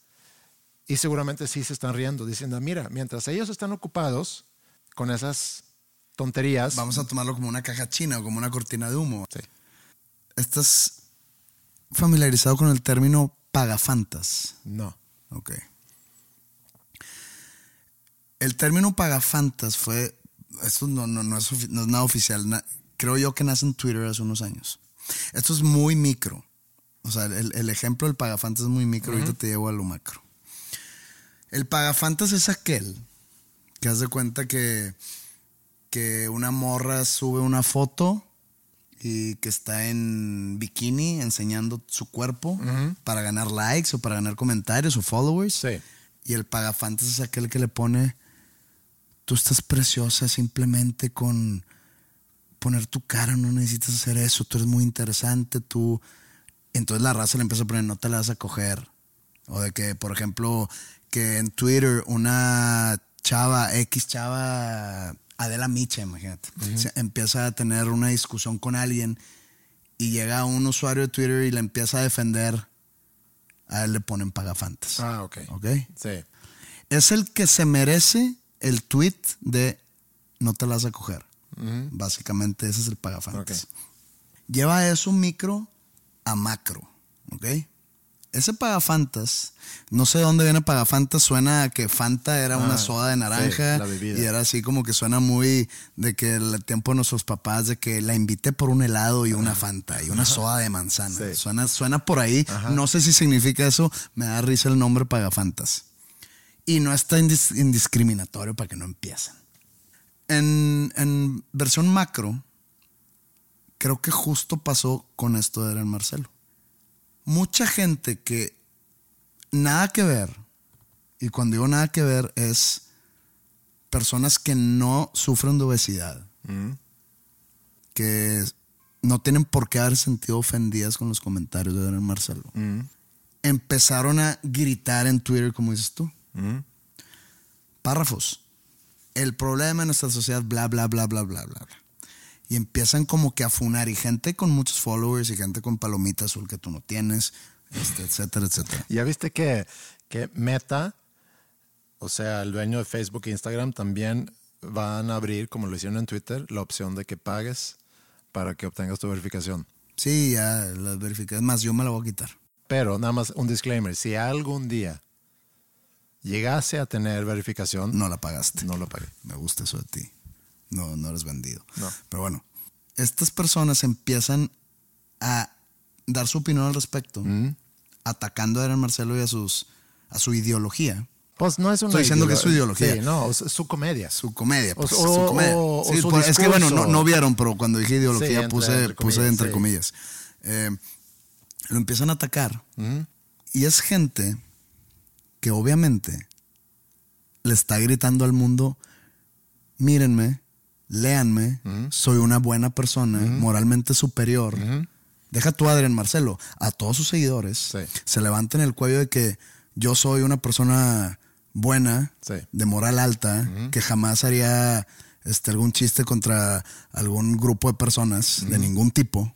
y seguramente sí se están riendo, diciendo, mira, mientras ellos están ocupados con esas tonterías, Vamos a tomarlo como una caja china o como una cortina de humo. Sí. ¿Estás familiarizado con el término pagafantas? no. Ok. El término pagafantas fue. Esto no, no, no es, no es nada oficial. na- creo yo que nace en Twitter hace unos años. Esto es muy micro. O sea, el, el ejemplo del pagafantas es muy micro. Ahorita te llevo a lo macro. El pagafantas es aquel que haz de cuenta que, que una morra sube una foto y que está en bikini enseñando su cuerpo para ganar likes o para ganar comentarios o followers. Sí. Y el pagafantas es aquel que le pone, tú estás preciosa simplemente con poner tu cara, no necesitas hacer eso, tú eres muy interesante, tú... Entonces la raza le empieza a poner, no te la vas a coger. O de que, por ejemplo, que en Twitter una chava, X chava, Adela Micha, imagínate, empieza a tener una discusión con alguien y llega un usuario de Twitter y le empieza a defender, a él le ponen pagafantas. Ah, ok. ¿Ok? Sí. Es el que se merece el tweet de no te la vas a coger. Básicamente ese es el pagafantas. Ok. Lleva eso micro a macro, ¿ok? Ese Pagafantas, no sé de dónde viene Pagafantas, suena a que Fanta era una Ah, soda de naranja sí, y era así como que suena muy de que el tiempo de nuestros papás, de que la invité por un helado y una Fanta y una soda de manzana. Sí. Suena, suena por ahí, no sé si significa eso, me da risa el nombre Pagafantas. Y no está indis- indiscriminatorio para que no empiecen. En, en versión macro, creo que justo pasó con esto de Eren Marcelo. Mucha gente que nada que ver, y cuando digo nada que ver es personas que no sufren de obesidad, que no tienen por qué haber sentido ofendidas con los comentarios de Eren Marcelo, empezaron a gritar en Twitter, como dices tú. Párrafos. El problema en nuestra sociedad, bla, bla, bla, bla, bla, bla, bla. Y empiezan como que a funar. Y gente con muchos followers y gente con palomita azul que tú no tienes, este, etcétera, etcétera. Ya viste que, que Meta, o sea, el dueño de Facebook e Instagram, también van a abrir, como lo hicieron en Twitter, la opción de que pagues para que obtengas tu verificación. Sí, ya las verificaciones. Más, yo me la voy a quitar. Pero nada más un disclaimer, si algún día llegase a tener verificación, No la pagaste. no lo pagué. Me gusta eso de ti. No, no eres vendido. No. Pero bueno, estas personas empiezan a dar su opinión al respecto, atacando a Eren Marcelo y a, sus, a su ideología. Pues no es una Estoy diciendo que es su ideolo- ideología. Sí, no, su comedia. Su comedia, pues, O- su comedia. o- o Sí, su pues, es que bueno, no, vieron, pero cuando dije ideología Sí, entre- puse, entre puse comillas, entre sí. comillas. Eh, lo empiezan a atacar. Y es gente que obviamente le está gritando al mundo, mírenme, léanme, soy una buena persona, moralmente superior. Deja tú, Adrián Marcelo, a todos sus seguidores Sí. se levanten el cuello de que yo soy una persona buena, Sí. de moral alta, que jamás haría este, algún chiste contra algún grupo de personas de ningún tipo.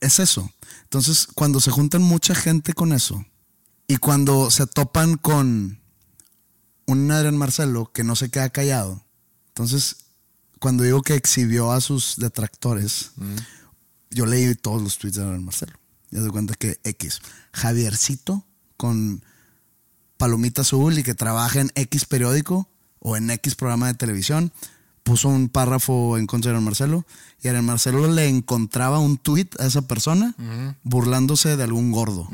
Es eso. Entonces, cuando se juntan mucha gente con eso y cuando se topan con un Adrián Marcelo que no se queda callado, entonces, cuando digo que exhibió a sus detractores, yo leí todos los tweets de Marcelo. Ya se cuenta que X, Javiercito con palomita azul y que trabaja en X periódico o en X programa de televisión, puso un párrafo en contra de Marcelo y Adrián Marcelo le encontraba un tweet a esa persona burlándose de algún gordo.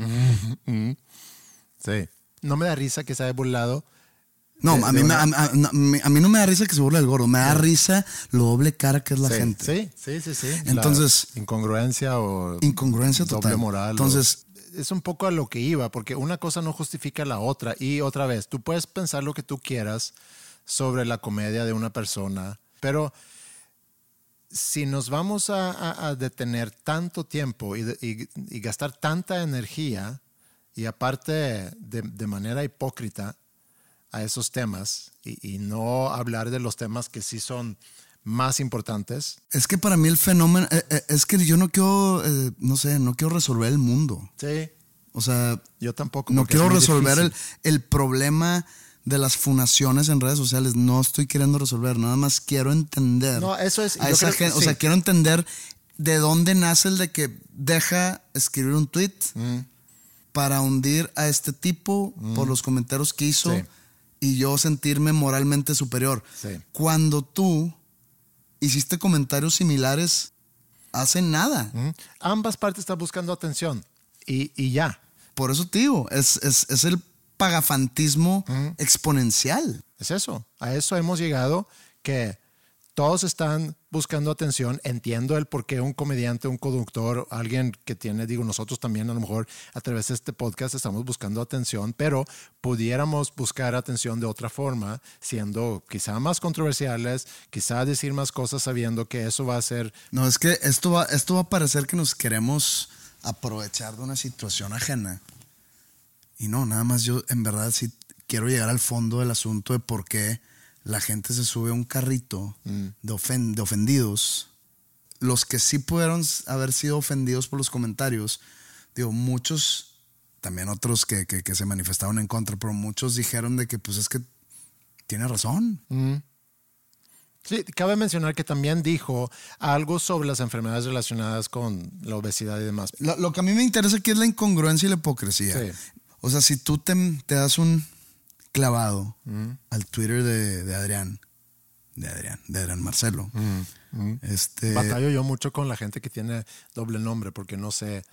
Sí. No me da risa que se haya burlado. No, De- a mí, una- a, mí no me da risa que se burle del gordo, me da risa lo doble cara que es la sí, gente. Sí, sí, sí, sí. La Entonces- incongruencia o. Incongruencia doble total. moral. o- Entonces- es un poco a lo que iba, porque una cosa no justifica la otra. Y otra vez, tú puedes pensar lo que tú quieras sobre la comedia de una persona, pero si nos vamos a, a- a detener tanto tiempo y, de- y- y gastar tanta energía, y aparte de, de manera hipócrita, a esos temas y, y no hablar de los temas que sí son más importantes. Es que para mí el fenómeno, eh, eh, es que yo no quiero, eh, no sé, no quiero resolver el mundo. Sí. O sea, Yo tampoco. no quiero resolver el, el problema de las funaciones en redes sociales. No estoy queriendo resolver, nada más quiero entender. No, eso es- A esa que gente, O sea, quiero entender de dónde nace el de que deja escribir un tweet Mm. para hundir a este tipo por los comentarios que hizo Sí. Y yo sentirme moralmente superior. Sí. Cuando tú hiciste comentarios similares hace nada. Ujú. Ambas partes están buscando atención y, y ya. Por eso digo, es, es, es el pagafantismo exponencial. Es eso. A eso hemos llegado que todos están buscando atención. Entiendo el por qué un comediante, un conductor, alguien que tiene, digo, nosotros también a lo mejor a través de este podcast estamos buscando atención, pero pudiéramos buscar atención de otra forma, siendo quizá más controversiales, quizá decir más cosas sabiendo que eso va a ser No, es que esto va, esto va a parecer que nos queremos aprovechar de una situación ajena. Y no, nada más yo en verdad sí quiero llegar al fondo del asunto de por qué la gente se sube a un carrito de, ofen- de ofendidos. Los que sí pudieron haber sido ofendidos por los comentarios, digo, muchos, también otros que, que- que se manifestaron en contra, pero muchos dijeron de que pues es que tiene razón. Sí, cabe mencionar que también dijo algo sobre las enfermedades relacionadas con la obesidad y demás. Lo, lo que a mí me interesa aquí es la incongruencia y la hipocresía. Sí. O sea, si tú te, te das un clavado al Twitter de, de Adrián, de Adrián, de Adrián Marcelo, este, Batallo yo mucho con la gente que tiene doble nombre porque no sé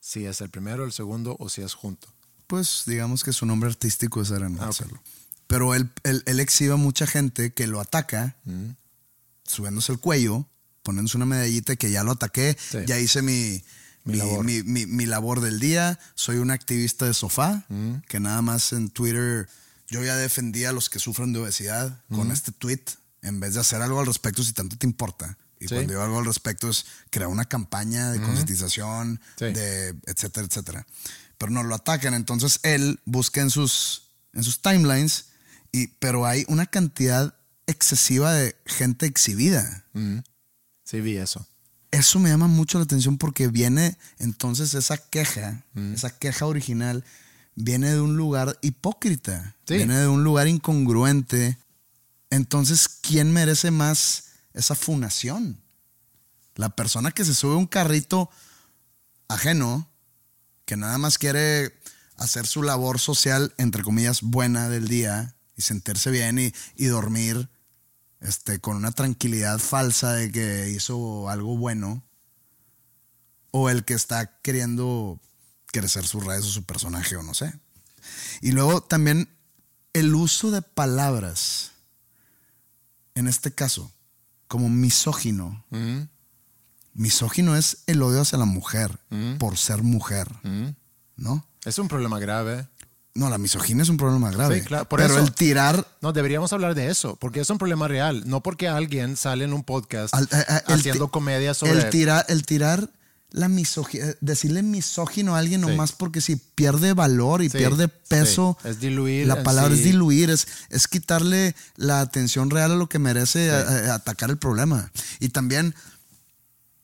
si es el primero, el segundo o si es junto. pues digamos que su nombre artístico es Adrián Ah. Marcelo. Pero él, él, él exhibe a mucha gente que lo ataca, subiéndose el cuello, poniéndose una medallita que ya lo ataqué, Sí. ya hice mi, Mi mi, labor. mi labor del día, soy un activista de sofá, que nada más en Twitter yo ya defendía a los que sufren de obesidad con este tweet, en vez de hacer algo al respecto si tanto te importa. Y Sí. cuando digo algo al respecto es crear una campaña de concientización, Sí. de etcétera, etcétera. Pero no lo atacan, entonces él busca en sus, en sus timelines, y, pero hay una cantidad excesiva de gente exhibida. Sí, vi eso. Eso me llama mucho la atención porque viene entonces esa queja, esa queja original, viene de un lugar hipócrita, Sí. viene de un lugar incongruente. Entonces, ¿quién merece más esa funación? La persona que se sube a un carrito ajeno, que nada más quiere hacer su labor social, entre comillas, buena del día y sentirse bien y, y dormir este, con una tranquilidad falsa de que hizo algo bueno, o el que está queriendo crecer sus redes o su personaje o no sé. Y luego también el uso de palabras, en este caso, como misógino. Misógino es el odio hacia la mujer por ser mujer, ¿no? Es un problema grave. No, la misoginia es un problema grave. Sí, claro, por pero eso- el tirar No, deberíamos hablar de eso, porque es un problema real. No porque alguien sale en un podcast Al- a- a- el haciendo comedia sobre... El, el tirar la misoginia, decirle misógino a alguien Sí. nomás porque si pierde valor y Sí, pierde peso. Es diluir La palabra es diluir, es, es quitarle la atención real a lo que merece a- a- atacar el problema. Y también,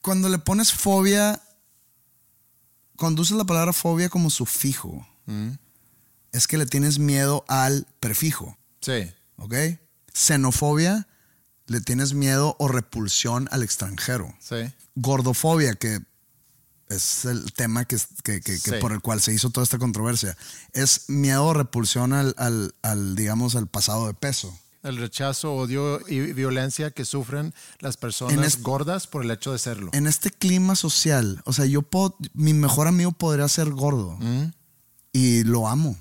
cuando le pones fobia, cuando usas la palabra fobia como sufijo, Mm. es que le tienes miedo al prefijo. Sí. ¿ok? Xenofobia, le tienes miedo o repulsión al extranjero. Sí. Gordofobia, que es el tema que, que- que- que Sí. por el cual se hizo toda esta controversia, es miedo o repulsión al, al- al, digamos, al pasado de peso. El rechazo, odio y violencia que sufren las personas gordas por el hecho de serlo. En este clima social, o sea, yo puedo, mi mejor amigo podría ser gordo Mm. y lo amo.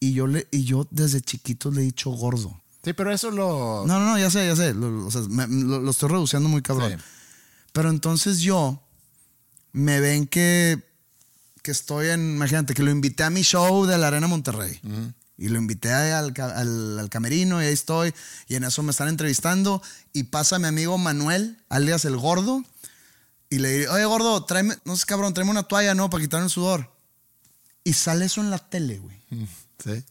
Y yo, le, y yo desde chiquito le he dicho gordo. Sí, pero eso lo... No, no, no, ya sé, ya sé. Lo, o sea, me- lo- lo estoy reduciendo muy cabrón. Sí. Pero entonces yo me ven que, que estoy en, imagínate, que lo invité a mi show de la Arena Monterrey. Y lo invité al, al- al camerino y ahí estoy. Y en eso me están entrevistando. Y pasa mi amigo Manuel, alias el gordo. Y le digo, oye gordo, tráeme, no sé cabrón, tráeme una toalla, ¿no? Para quitarme el sudor. Y sale eso en la tele, güey. Sí.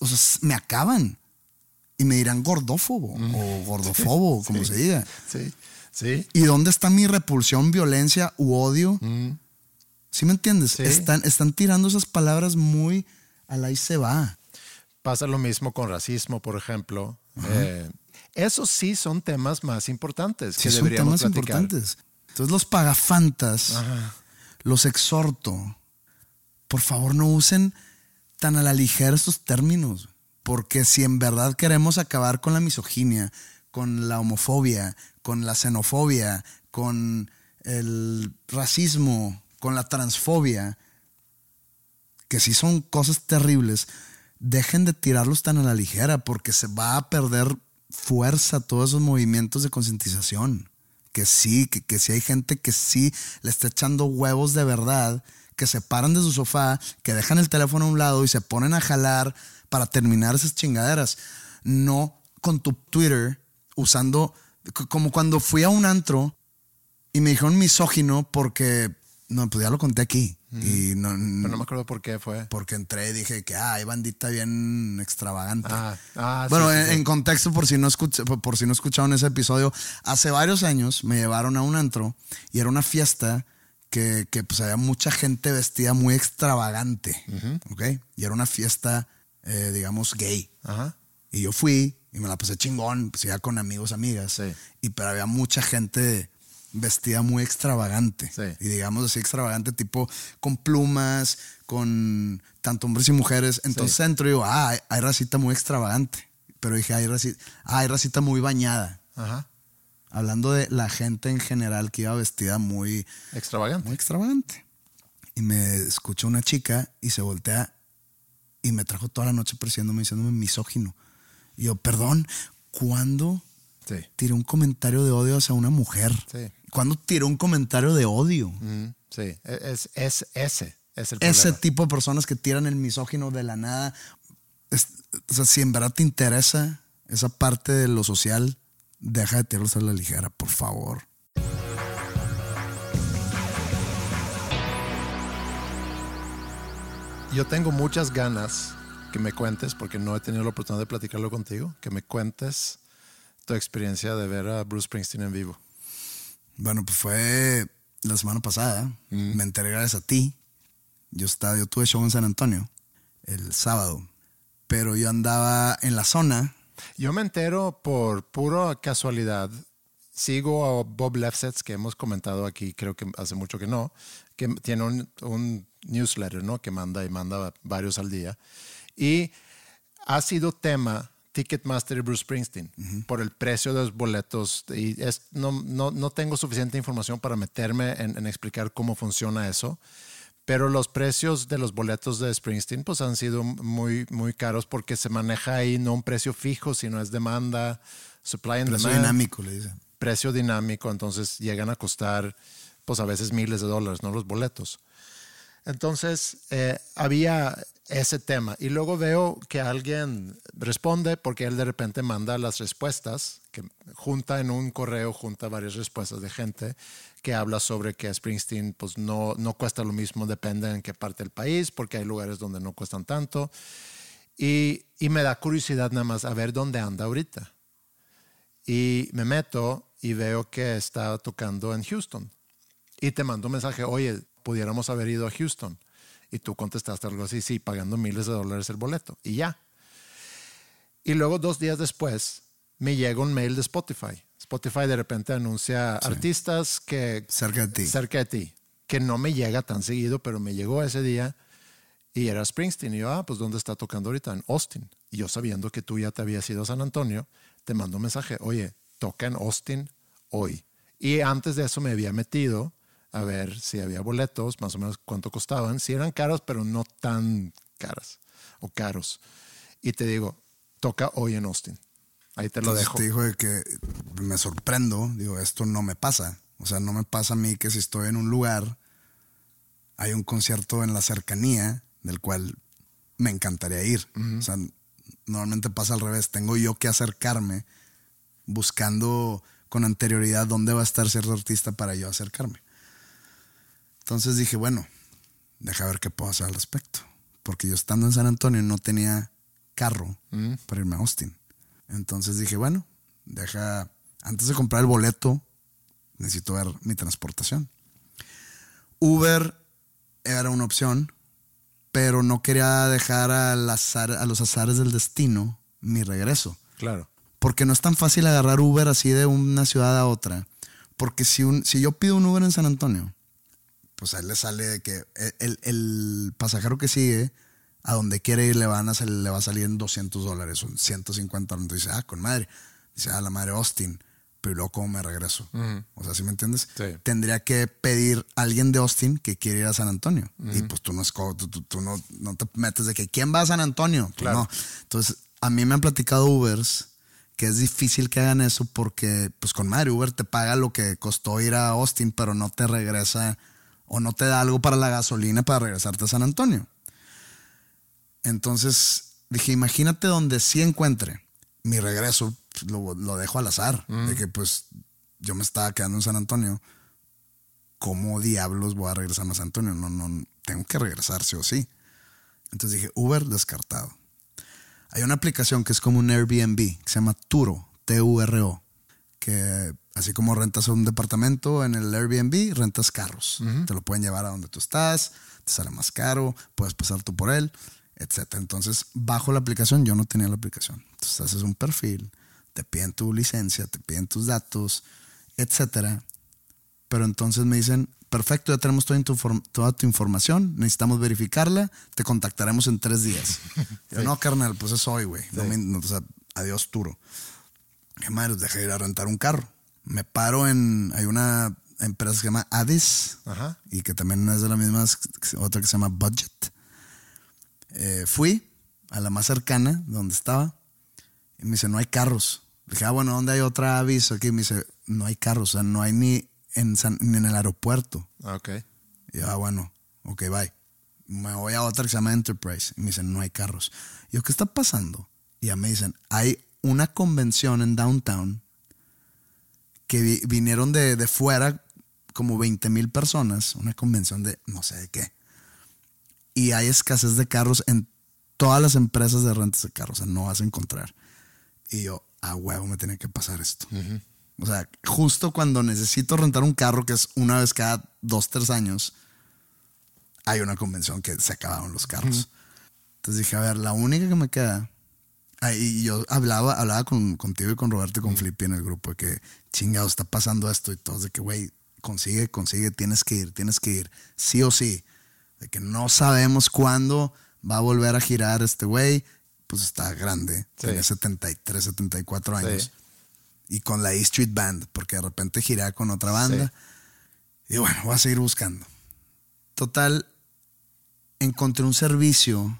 O sea, me acaban. Y me dirán gordófobo o gordofobo, como se diga. Sí. Sí. ¿Y dónde está mi repulsión, violencia u odio? ¿Sí me entiendes? Sí. Están, están tirando esas palabras muy al ahí se va. Pasa lo mismo con racismo, por ejemplo. Eh, esos sí son temas más importantes Sí, que son deberíamos temas platicar. importantes. Entonces los pagafantas, los exhorto, por favor no usen tan a la ligera estos términos, porque si en verdad queremos acabar con la misoginia, con la homofobia, con la xenofobia, con el racismo, con la transfobia, que sí son cosas terribles, dejen de tirarlos tan a la ligera porque se va a perder fuerza todos esos movimientos de concientización. Que sí, que, que sí hay gente que sí le está echando huevos de verdad, que se paran de su sofá, que dejan el teléfono a un lado y se ponen a jalar para terminar esas chingaderas. No con tu Twitter usando, como cuando fui a un antro y me dijeron misógino porque, no, pues ya lo conté aquí. Y no, Pero no me acuerdo por qué fue. porque entré y dije que ah, hay bandita bien extravagante. Ah, ah, bueno, sí, en, sí. en contexto, por si, no escuch- por, si no escucharon ese episodio, hace varios años me llevaron a un antro y era una fiesta que, que, pues había mucha gente vestida muy extravagante, ¿ok? Y era una fiesta, eh, digamos, gay. Ajá. Y yo fui y me la pasé chingón, pues iba con amigos, amigas. Sí. Y pero había mucha gente vestida muy extravagante. Sí. Y digamos así extravagante, tipo con plumas, con tanto hombres y mujeres. Entonces Sí. entro y digo, ah, hay, hay racita muy extravagante. Pero dije, hay racita, ah, hay racita muy bañada. Ajá. Hablando de la gente en general que iba vestida muy, Extravagante. muy extravagante. Y me escucha una chica y se voltea y me trajo toda la noche persiguiéndome, diciéndome misógino. Y yo, perdón, ¿cuándo Sí. tiré un comentario de odio hacia una mujer? Sí. ¿Cuándo tiré un comentario de odio? Mm, sí. E, Es, es ese. Es el Ese problema. tipo de personas que tiran el misógino de la nada. Es- o sea, si en verdad te interesa esa parte de lo social, deja de tirarlos a la ligera, por favor. Yo tengo muchas ganas que me cuentes, porque no he tenido la oportunidad de platicarlo contigo, que me cuentes tu experiencia de ver a Bruce Springsteen en vivo. Bueno, pues fue la semana pasada. Me enteré gracias a ti. Yo estaba, yo tuve show en San Antonio el sábado, pero yo andaba en la zona. Yo me entero por pura casualidad. Sigo a Bob Lefsetz, que hemos comentado aquí, creo que hace mucho que no, que tiene un, un newsletter, ¿no? Que manda y manda varios al día. Y ha sido tema Ticketmaster y Bruce Springsteen por el precio de los boletos. Y es, no, no, no tengo suficiente información para meterme en, en explicar cómo funciona eso. Pero los precios de los boletos de Springsteen pues han sido muy, muy caros porque se maneja ahí no un precio fijo, sino es demanda, supply and Precio demand, dinámico, le dicen. precio dinámico, entonces llegan a costar pues a veces miles de dólares, ¿no? Los boletos. Entonces eh, había ese tema y luego veo que alguien responde porque él de repente manda las respuestas, que junta en un correo, junta varias respuestas de gente que habla sobre que Springsteen pues no, no cuesta lo mismo, depende en qué parte del país, porque hay lugares donde no cuestan tanto. Y, y me da curiosidad nada más a ver dónde anda ahorita. Y me meto y veo que está tocando en Houston. Y te mando un mensaje, oye, pudiéramos haber ido a Houston. Y tú contestaste algo así, sí, pagando miles de dólares el boleto. Y ya. Y luego dos días después me llega un mail de Spotify. Spotify de repente anuncia artistas que... Cerca de ti. Cerca de ti. Que no me llega tan seguido, pero me llegó ese día y era Springsteen. Y yo, ah, pues ¿dónde está tocando ahorita? En Austin. Y yo sabiendo que tú ya te habías ido a San Antonio, te mando un mensaje, oye, toca en Austin hoy. Y antes de eso me había metido a ver si había boletos, más o menos cuánto costaban. Si eran caros, pero no tan caras o caros. Y te digo, toca hoy en Austin. Ahí te lo Entonces dejo. te dijo de que me sorprendo, digo, esto no me pasa. O sea, no me pasa a mí que si estoy en un lugar, hay un concierto en la cercanía del cual me encantaría ir. O sea, normalmente pasa al revés. Tengo yo que acercarme buscando con anterioridad dónde va a estar cierto artista para yo acercarme. Entonces dije, bueno, deja ver qué puedo hacer al respecto. Porque yo estando en San Antonio no tenía carro para irme a Austin. Entonces dije, bueno, deja, antes de comprar el boleto, necesito ver mi transportación. Uber era una opción, pero no quería dejar al azar, a los azares del destino mi regreso. Claro. Porque no es tan fácil agarrar Uber así de una ciudad a otra. Porque si, un, si yo pido un Uber en San Antonio, pues a él le sale de que el, el- el pasajero que sigue, a donde quiere ir, le, van a le va a salir en 200 dólares o en 150 dólares. Dice, ah, con madre. Dice, ah, la madre Austin. Pero ¿y luego, ¿cómo me regreso? O sea, ¿sí me entiendes? Sí. Tendría que pedir a alguien de Austin que quiere ir a San Antonio. Y pues tú no, tú, tú- tú no, no te metes de que ¿quién va a San Antonio? Pues Claro. no. Entonces, a mí me han platicado Ubers que es difícil que hagan eso porque, pues con madre, Uber te paga lo que costó ir a Austin, pero no te regresa o no te da algo para la gasolina para regresarte a San Antonio. Entonces dije, imagínate donde sí encuentre mi regreso, pues, lo, lo dejo al azar. De que pues yo me estaba quedando en San Antonio. ¿Cómo diablos voy a regresar a San Antonio? No, no, tengo que regresar sí o sí. Entonces dije, Uber descartado. Hay una aplicación que es como un Airbnb, que se llama Turo, T-U-R-O, que así como rentas un departamento en el Airbnb, rentas carros. Te lo pueden llevar a donde tú estás, te sale más caro, puedes pasar tú por él. etc. Entonces, bajo la aplicación, yo no tenía la aplicación. Entonces, haces un perfil, te piden tu licencia, te piden tus datos, etcétera. Pero entonces me dicen, perfecto, ya tenemos toda tu, inform- toda tu información, necesitamos verificarla, te contactaremos en tres días. Yo, no, carnal, pues es hoy, güey. No me- no, o sea, adiós, Turo. Qué madre, dejé ir a rentar un carro. Me paro en, hay una empresa que se llama Addis Ajá. y que también es de la misma, otra que se llama Budget. Eh, fui a la más cercana, donde estaba, y me dice, no hay carros. Dije, ah, bueno, ¿dónde hay otra aviso aquí? Me dice, no hay carros, o sea, no hay ni en, San- ni en el aeropuerto. Ah, Ok. Y yo, ah, bueno, ok, bye. Me voy a otra que se llama Enterprise. Y me dicen, no hay carros. Y yo, ¿qué está pasando? Y ya me dicen, hay una convención en Downtown que vi- vinieron de, de fuera como 20 mil personas, una convención de no sé de qué. Y hay escasez de carros en todas las empresas de rentas de carros, o sea, no vas a encontrar. Y yo, a huevo, me tiene que pasar esto. O sea, justo cuando necesito rentar un carro, que es una vez cada dos, tres años, hay una convención que se acabaron los carros. Entonces dije, a ver, la única que me queda. Ah, y yo hablaba, hablaba con, contigo y con Roberto y con Flippy en el grupo de que chingado está pasando esto y todos de que, güey, consigue, consigue, tienes que ir, tienes que ir, sí o sí. De que no sabemos cuándo va a volver a girar este güey. Pues está grande, Sí. tiene 73, 74 años. Sí. Y con la E Street Band, porque de repente giraba con otra banda. Y bueno, voy a seguir buscando. Total, encontré un servicio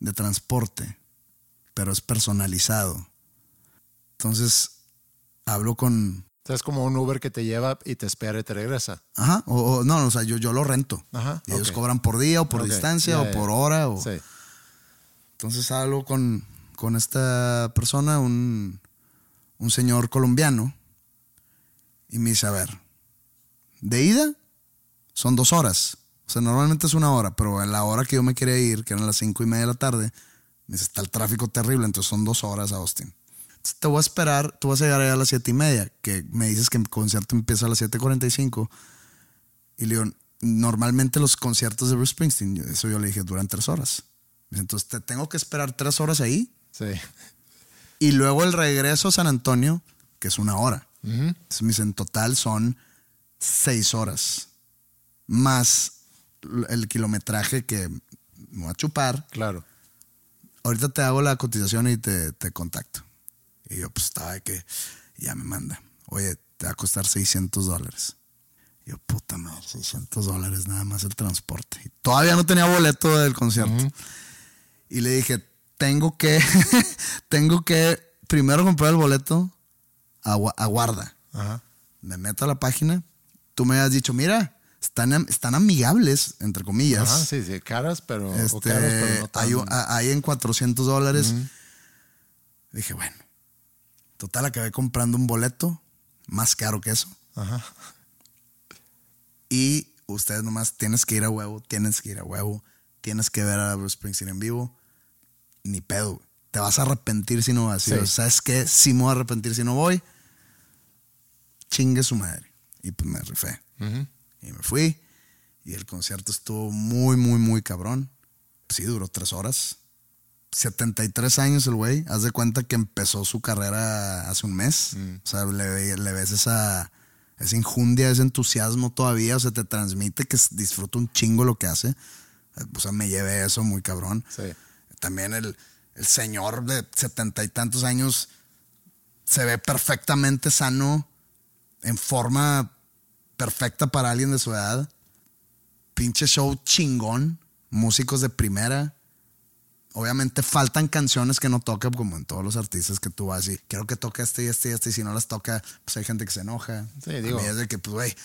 de transporte, pero es personalizado. Entonces, hablo con... O sea, es como un Uber que te lleva y te espera y te regresa. Ajá, o, o- no, o sea, yo, yo lo rento. Ajá, Y ellos cobran por día o por distancia o por hora. O... Sí. Entonces hablo con, con esta persona, un, un señor colombiano, y me dice, a ver, de ida son dos horas. O sea, normalmente es una hora, pero a la hora que yo me quería ir, que eran las cinco y media de la tarde, está el tráfico terrible, entonces son dos horas a Austin. Entonces, te voy a esperar, tú vas a llegar allá a las siete y media, que me dices que el concierto empieza a las 7.45. Y le digo, normalmente los conciertos de Bruce Springsteen, eso yo le dije, duran tres horas. Me dice, Entonces te tengo que esperar tres horas ahí Sí. y luego el regreso a San Antonio, que es una hora. Entonces me dice, en total son seis horas. Más el kilometraje que me voy a chupar. Claro. Ahorita te hago la cotización y te, te contacto. Y yo pues estaba de que ya me manda. Oye, te va a costar 600 dólares. Yo, puta madre, 600 dólares nada más el transporte. Y todavía no tenía boleto del concierto. Y le dije, tengo que, tengo que primero comprar el boleto a, a guarda. Me meto a la página. Tú me has dicho, mira, están, están amigables, entre comillas. Ajá, sí, sí, caras, pero. o Este, pero no tan- hay, en 400 dólares. Dije, bueno, total, acabé comprando un boleto más caro que eso. Ajá. Y ustedes nomás tienes que ir a huevo, tienes que ir a huevo, tienes que ver a Bruce Springsteen en vivo. Ni pedo. güey. Te vas a arrepentir si no vas. Sí. ¿Sabes qué? Sí me voy a arrepentir si no voy. Chingue su madre. Y pues me rifé. Y me fui. Y el concierto estuvo muy, muy, muy cabrón. Sí, duró tres horas. 73 años el güey. Haz de cuenta que empezó su carrera hace un mes. O sea, le, le ves esa, esa injundia, ese entusiasmo todavía. O sea, te transmite que disfruta un chingo lo que hace. O sea, me llevé eso muy cabrón. Sí. También el, el señor de setenta y tantos años se ve perfectamente sano, en forma perfecta para alguien de su edad. Pinche show chingón, músicos de primera. Obviamente faltan canciones que no toca, como en todos los artistas que tú vas y quiero que toque este y este y este, y si no las toca, pues hay gente que se enoja. Sí, A digo. mí es de que, pues, güey,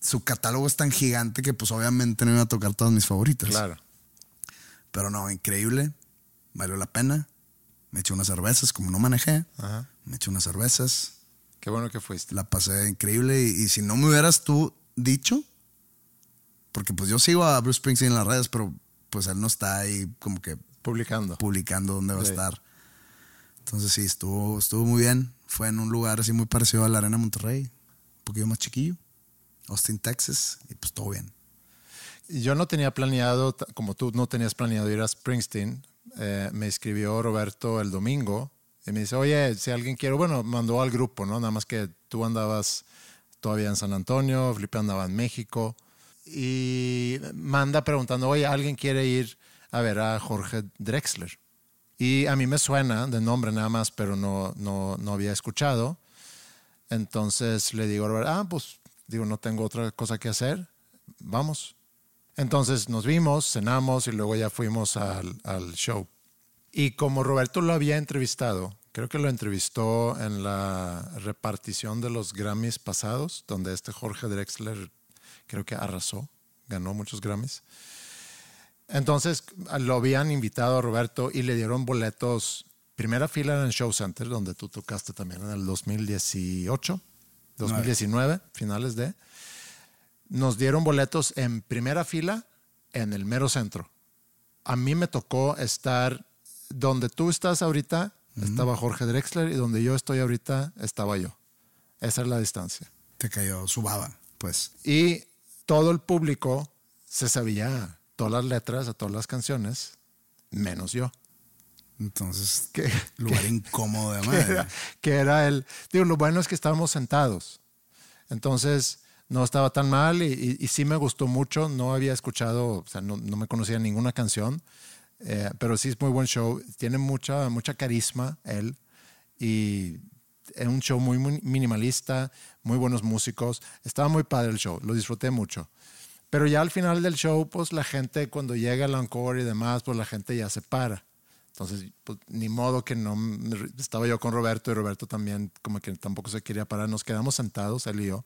su catálogo es tan gigante que, pues, obviamente no iba a tocar todas mis favoritas. Claro. Pero no, increíble. Valió la pena. Me eché unas cervezas, como no manejé. Ajá. Me eché unas cervezas. Qué bueno que fuiste. La pasé increíble. Y, y si no me hubieras tú dicho, porque pues yo sigo a Bruce Springsteen en las redes, pero pues él no está ahí como que Publicando. publicando dónde va Sí. a estar. Entonces sí, estuvo, estuvo muy bien. Fue en un lugar así muy parecido a la Arena Monterrey. Un poquito más chiquillo. Austin, Texas. Y pues todo bien. yo no tenía planeado, como tú no tenías planeado ir a Springsteen, eh, me escribió Roberto el domingo y me dice, oye, si alguien quiere, bueno, mandó al grupo, ¿no? Nada más que tú andabas todavía en San Antonio, Felipe andaba en México y manda preguntando, oye, ¿alguien quiere ir a ver a Jorge Drexler? Y a mí me suena de nombre nada más, pero no, no, no había escuchado. Entonces le digo, ah, pues digo, no tengo otra cosa que hacer, vamos. Entonces nos vimos, cenamos y luego ya fuimos al, al show. Y como Roberto lo había entrevistado, creo que lo entrevistó en la repartición de los Grammys pasados, donde este Jorge Drexler creo que arrasó, ganó muchos Grammys. Entonces lo habían invitado a Roberto y le dieron boletos, primera fila en el Show Center, donde tú tocaste también en el 2018, 2019, finales de. Nos dieron boletos en primera fila en el mero centro. A mí me tocó estar donde tú estás ahorita, estaba Jorge Drexler y donde yo estoy ahorita estaba yo. Esa es la distancia. Te cayó su baba, pues. Y todo el público se sabía todas las letras de todas las canciones, menos yo. Entonces, Que- lugar que- incómodo de que madre. era, que era el... Digo, lo bueno es que estábamos sentados. Entonces, no estaba tan mal y, y- y sí me gustó mucho. No había escuchado, o sea, no, no me conocía ninguna canción, eh, pero sí es muy buen show. Tiene mucha, mucha carisma él y es un show muy, muy minimalista, muy buenos músicos. Estaba muy padre el show, lo disfruté mucho. Pero ya al final del show, pues la gente, cuando llega el encore y demás, pues la gente ya se para. Entonces, pues, ni modo que no. Estaba yo con Roberto y Roberto también, como que tampoco se quería parar. Nos quedamos sentados, él y yo,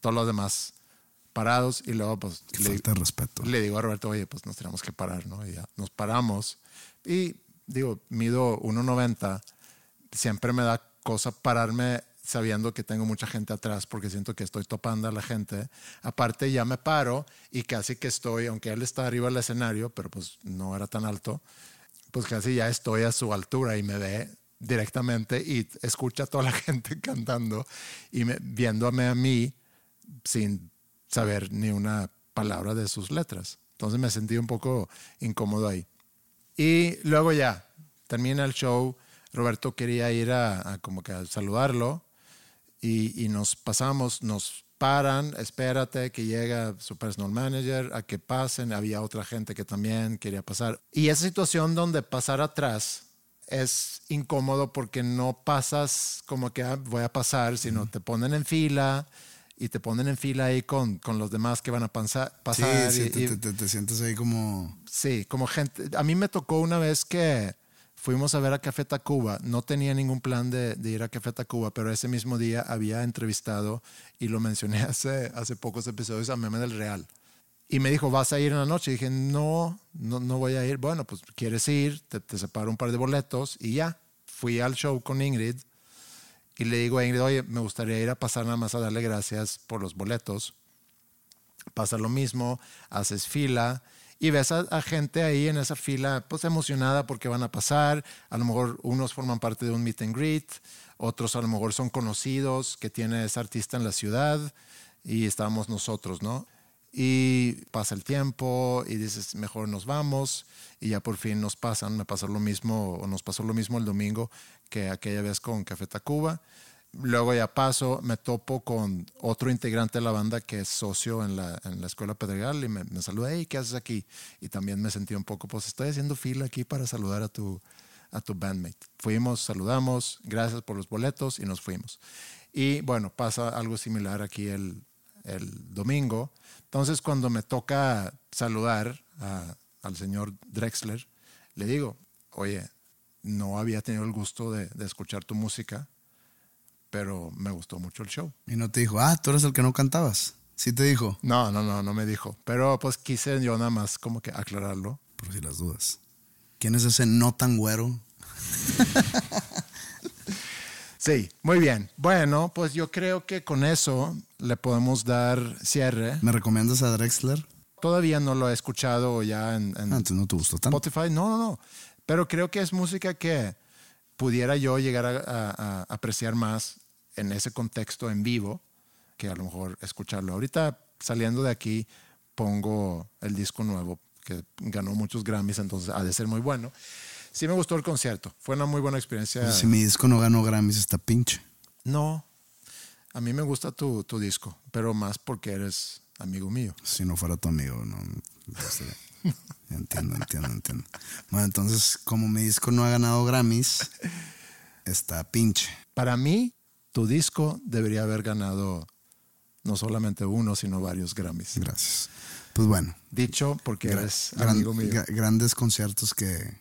todos los demás parados. Y luego, pues, Qué le, falta de respeto. le digo a Roberto, oye, pues nos tenemos que parar, ¿no? Y ya paramos. Y digo, mido 1,90. Siempre me da cosa pararme sabiendo que tengo mucha gente atrás porque siento que estoy topando a la gente. Aparte, ya me paro y casi que estoy, aunque él está arriba del escenario, pero pues no era tan alto, pues casi ya estoy a su altura y me ve directamente y escucha a toda la gente cantando y me- viéndome a mí sin saber ni una palabra de sus letras. Entonces me sentí un poco incómodo ahí. Y luego ya, termina el show, Roberto quería ir a, a como que a saludarlo y, y nos pasamos, nos paran, espérate que llega su personal manager, a que pasen, había otra gente que también quería pasar. Y esa situación donde pasar atrás es incómodo porque no pasas como que ah, voy a pasar, sino te ponen en fila y te ponen en fila ahí con, con los demás que van a Sí, pasar. sí, y- te, y- te- te- te sientes ahí como... Sí, como gente. A mí me tocó una vez que fuimos a ver a Café Tacuba. No tenía ningún plan de, de ir a Café Tacuba, pero ese mismo día había entrevistado y lo mencioné hace, hace pocos episodios a Meme del Real. Y me dijo, ¿vas a ir en la noche? Y dije, no, no, no voy a ir. Bueno, pues quieres ir, te, te separo un par de boletos y ya. Fui al show con Ingrid y le digo a Ingrid, oye, me gustaría ir a pasar nada más a darle gracias por los boletos pasa lo mismo, haces fila y ves a, gente ahí en esa fila pues emocionada porque van a pasar, a lo mejor unos forman parte de un meet and greet, otros a lo mejor son conocidos que tiene ese artista en la ciudad y estábamos nosotros, ¿no? Y pasa el tiempo y dices, mejor nos vamos y ya por fin nos pasan, me pasó lo mismo o nos pasó lo mismo el domingo que aquella vez con Café Tacuba. Luego ya paso, me topo con otro integrante de la banda que es socio en la, en la escuela Pedregal y me, me saluda, hey, ¿qué haces aquí? Y también me sentí un poco, pues estoy haciendo fila aquí para saludar a tu, a tu bandmate. Fuimos, saludamos, gracias por los boletos y nos fuimos. Y bueno, pasa algo similar aquí el, el domingo. Entonces cuando me toca saludar al señor Drexler, le digo, oye, no había tenido el gusto de, de escuchar tu música, pero me gustó mucho el show. Y no te dijo, ah, tú eres el que no cantabas. Sí te dijo, No, no, no, no me dijo. Pero pues quise yo nada más como que aclararlo. por si las dudas. ¿Quién es ese no tan güero? Sí, muy bien. Bueno, pues yo creo que con eso le podemos dar cierre. ¿Me recomiendas a Drexler? Todavía no lo he escuchado ya en, en Ah, no te gustó tanto. Spotify. No, no, no. Pero creo que es música que pudiera yo llegar a, a- a apreciar más en ese contexto en vivo que a lo mejor escucharlo. Ahorita saliendo de aquí, pongo el disco nuevo, que ganó muchos Grammys, entonces ha de ser muy bueno. Sí me gustó el concierto, fue una muy buena experiencia. Si mi disco no ganó Grammys, está pinche. No, a mí me gusta tu, tu disco, pero más porque eres amigo mío. Si no fuera tu amigo, no. no. entiendo, entiendo, entiendo. Bueno, entonces, como mi disco no ha ganado Grammys, está pinche. Para mí, tu disco debería haber ganado no solamente uno, sino varios Grammys. Gracias. Pues bueno. Dicho porque eres gran- amigo mío. gra- grandes conciertos que,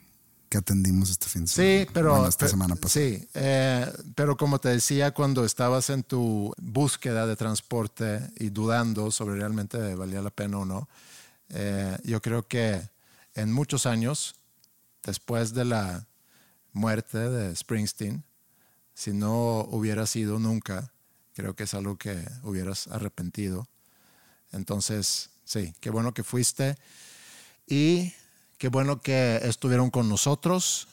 que atendimos este fin de semana. Sí, pero. Bueno, esta semana pasada. Sí, eh, pero como te decía, cuando estabas en tu búsqueda de transporte y dudando sobre realmente valía la pena o no, eh, yo creo que en muchos años, después de la muerte de Springsteen, si no hubiera sido nunca, creo que es algo que hubieras arrepentido. Entonces, sí, qué bueno que fuiste y qué bueno que estuvieron con nosotros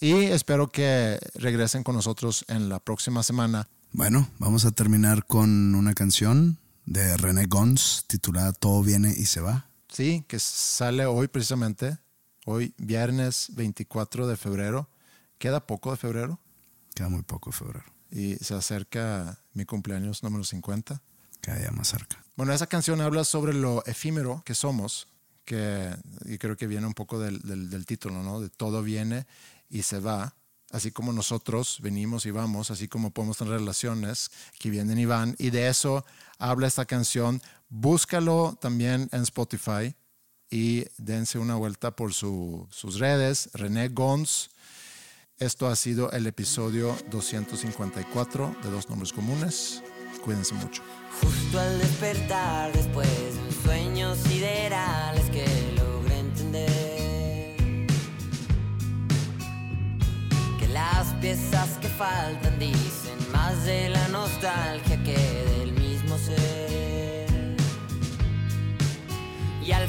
y espero que regresen con nosotros en la próxima semana. Bueno, vamos a terminar con una canción de René Gons titulada Todo viene y se va. Sí, que sale hoy precisamente, hoy viernes 24 de febrero. Queda poco de febrero Queda muy poco de febrero. y se acerca mi cumpleaños número 50. Cada día más cerca. Bueno, esa canción habla sobre lo efímero que somos, que y creo que viene un poco del, del- del título, ¿no? De todo viene y se va, así como nosotros venimos y vamos, así como podemos tener relaciones que vienen y van, y de eso habla esta canción. Búscalo también en Spotify y dense una vuelta por su- sus redes, René Gons. Esto ha sido el episodio 254 de Dos Nombres Comunes. Cuídense mucho. Justo al despertar después de un sueño sideral piezas que faltan dicen más de la nostalgia que del mismo ser. Y al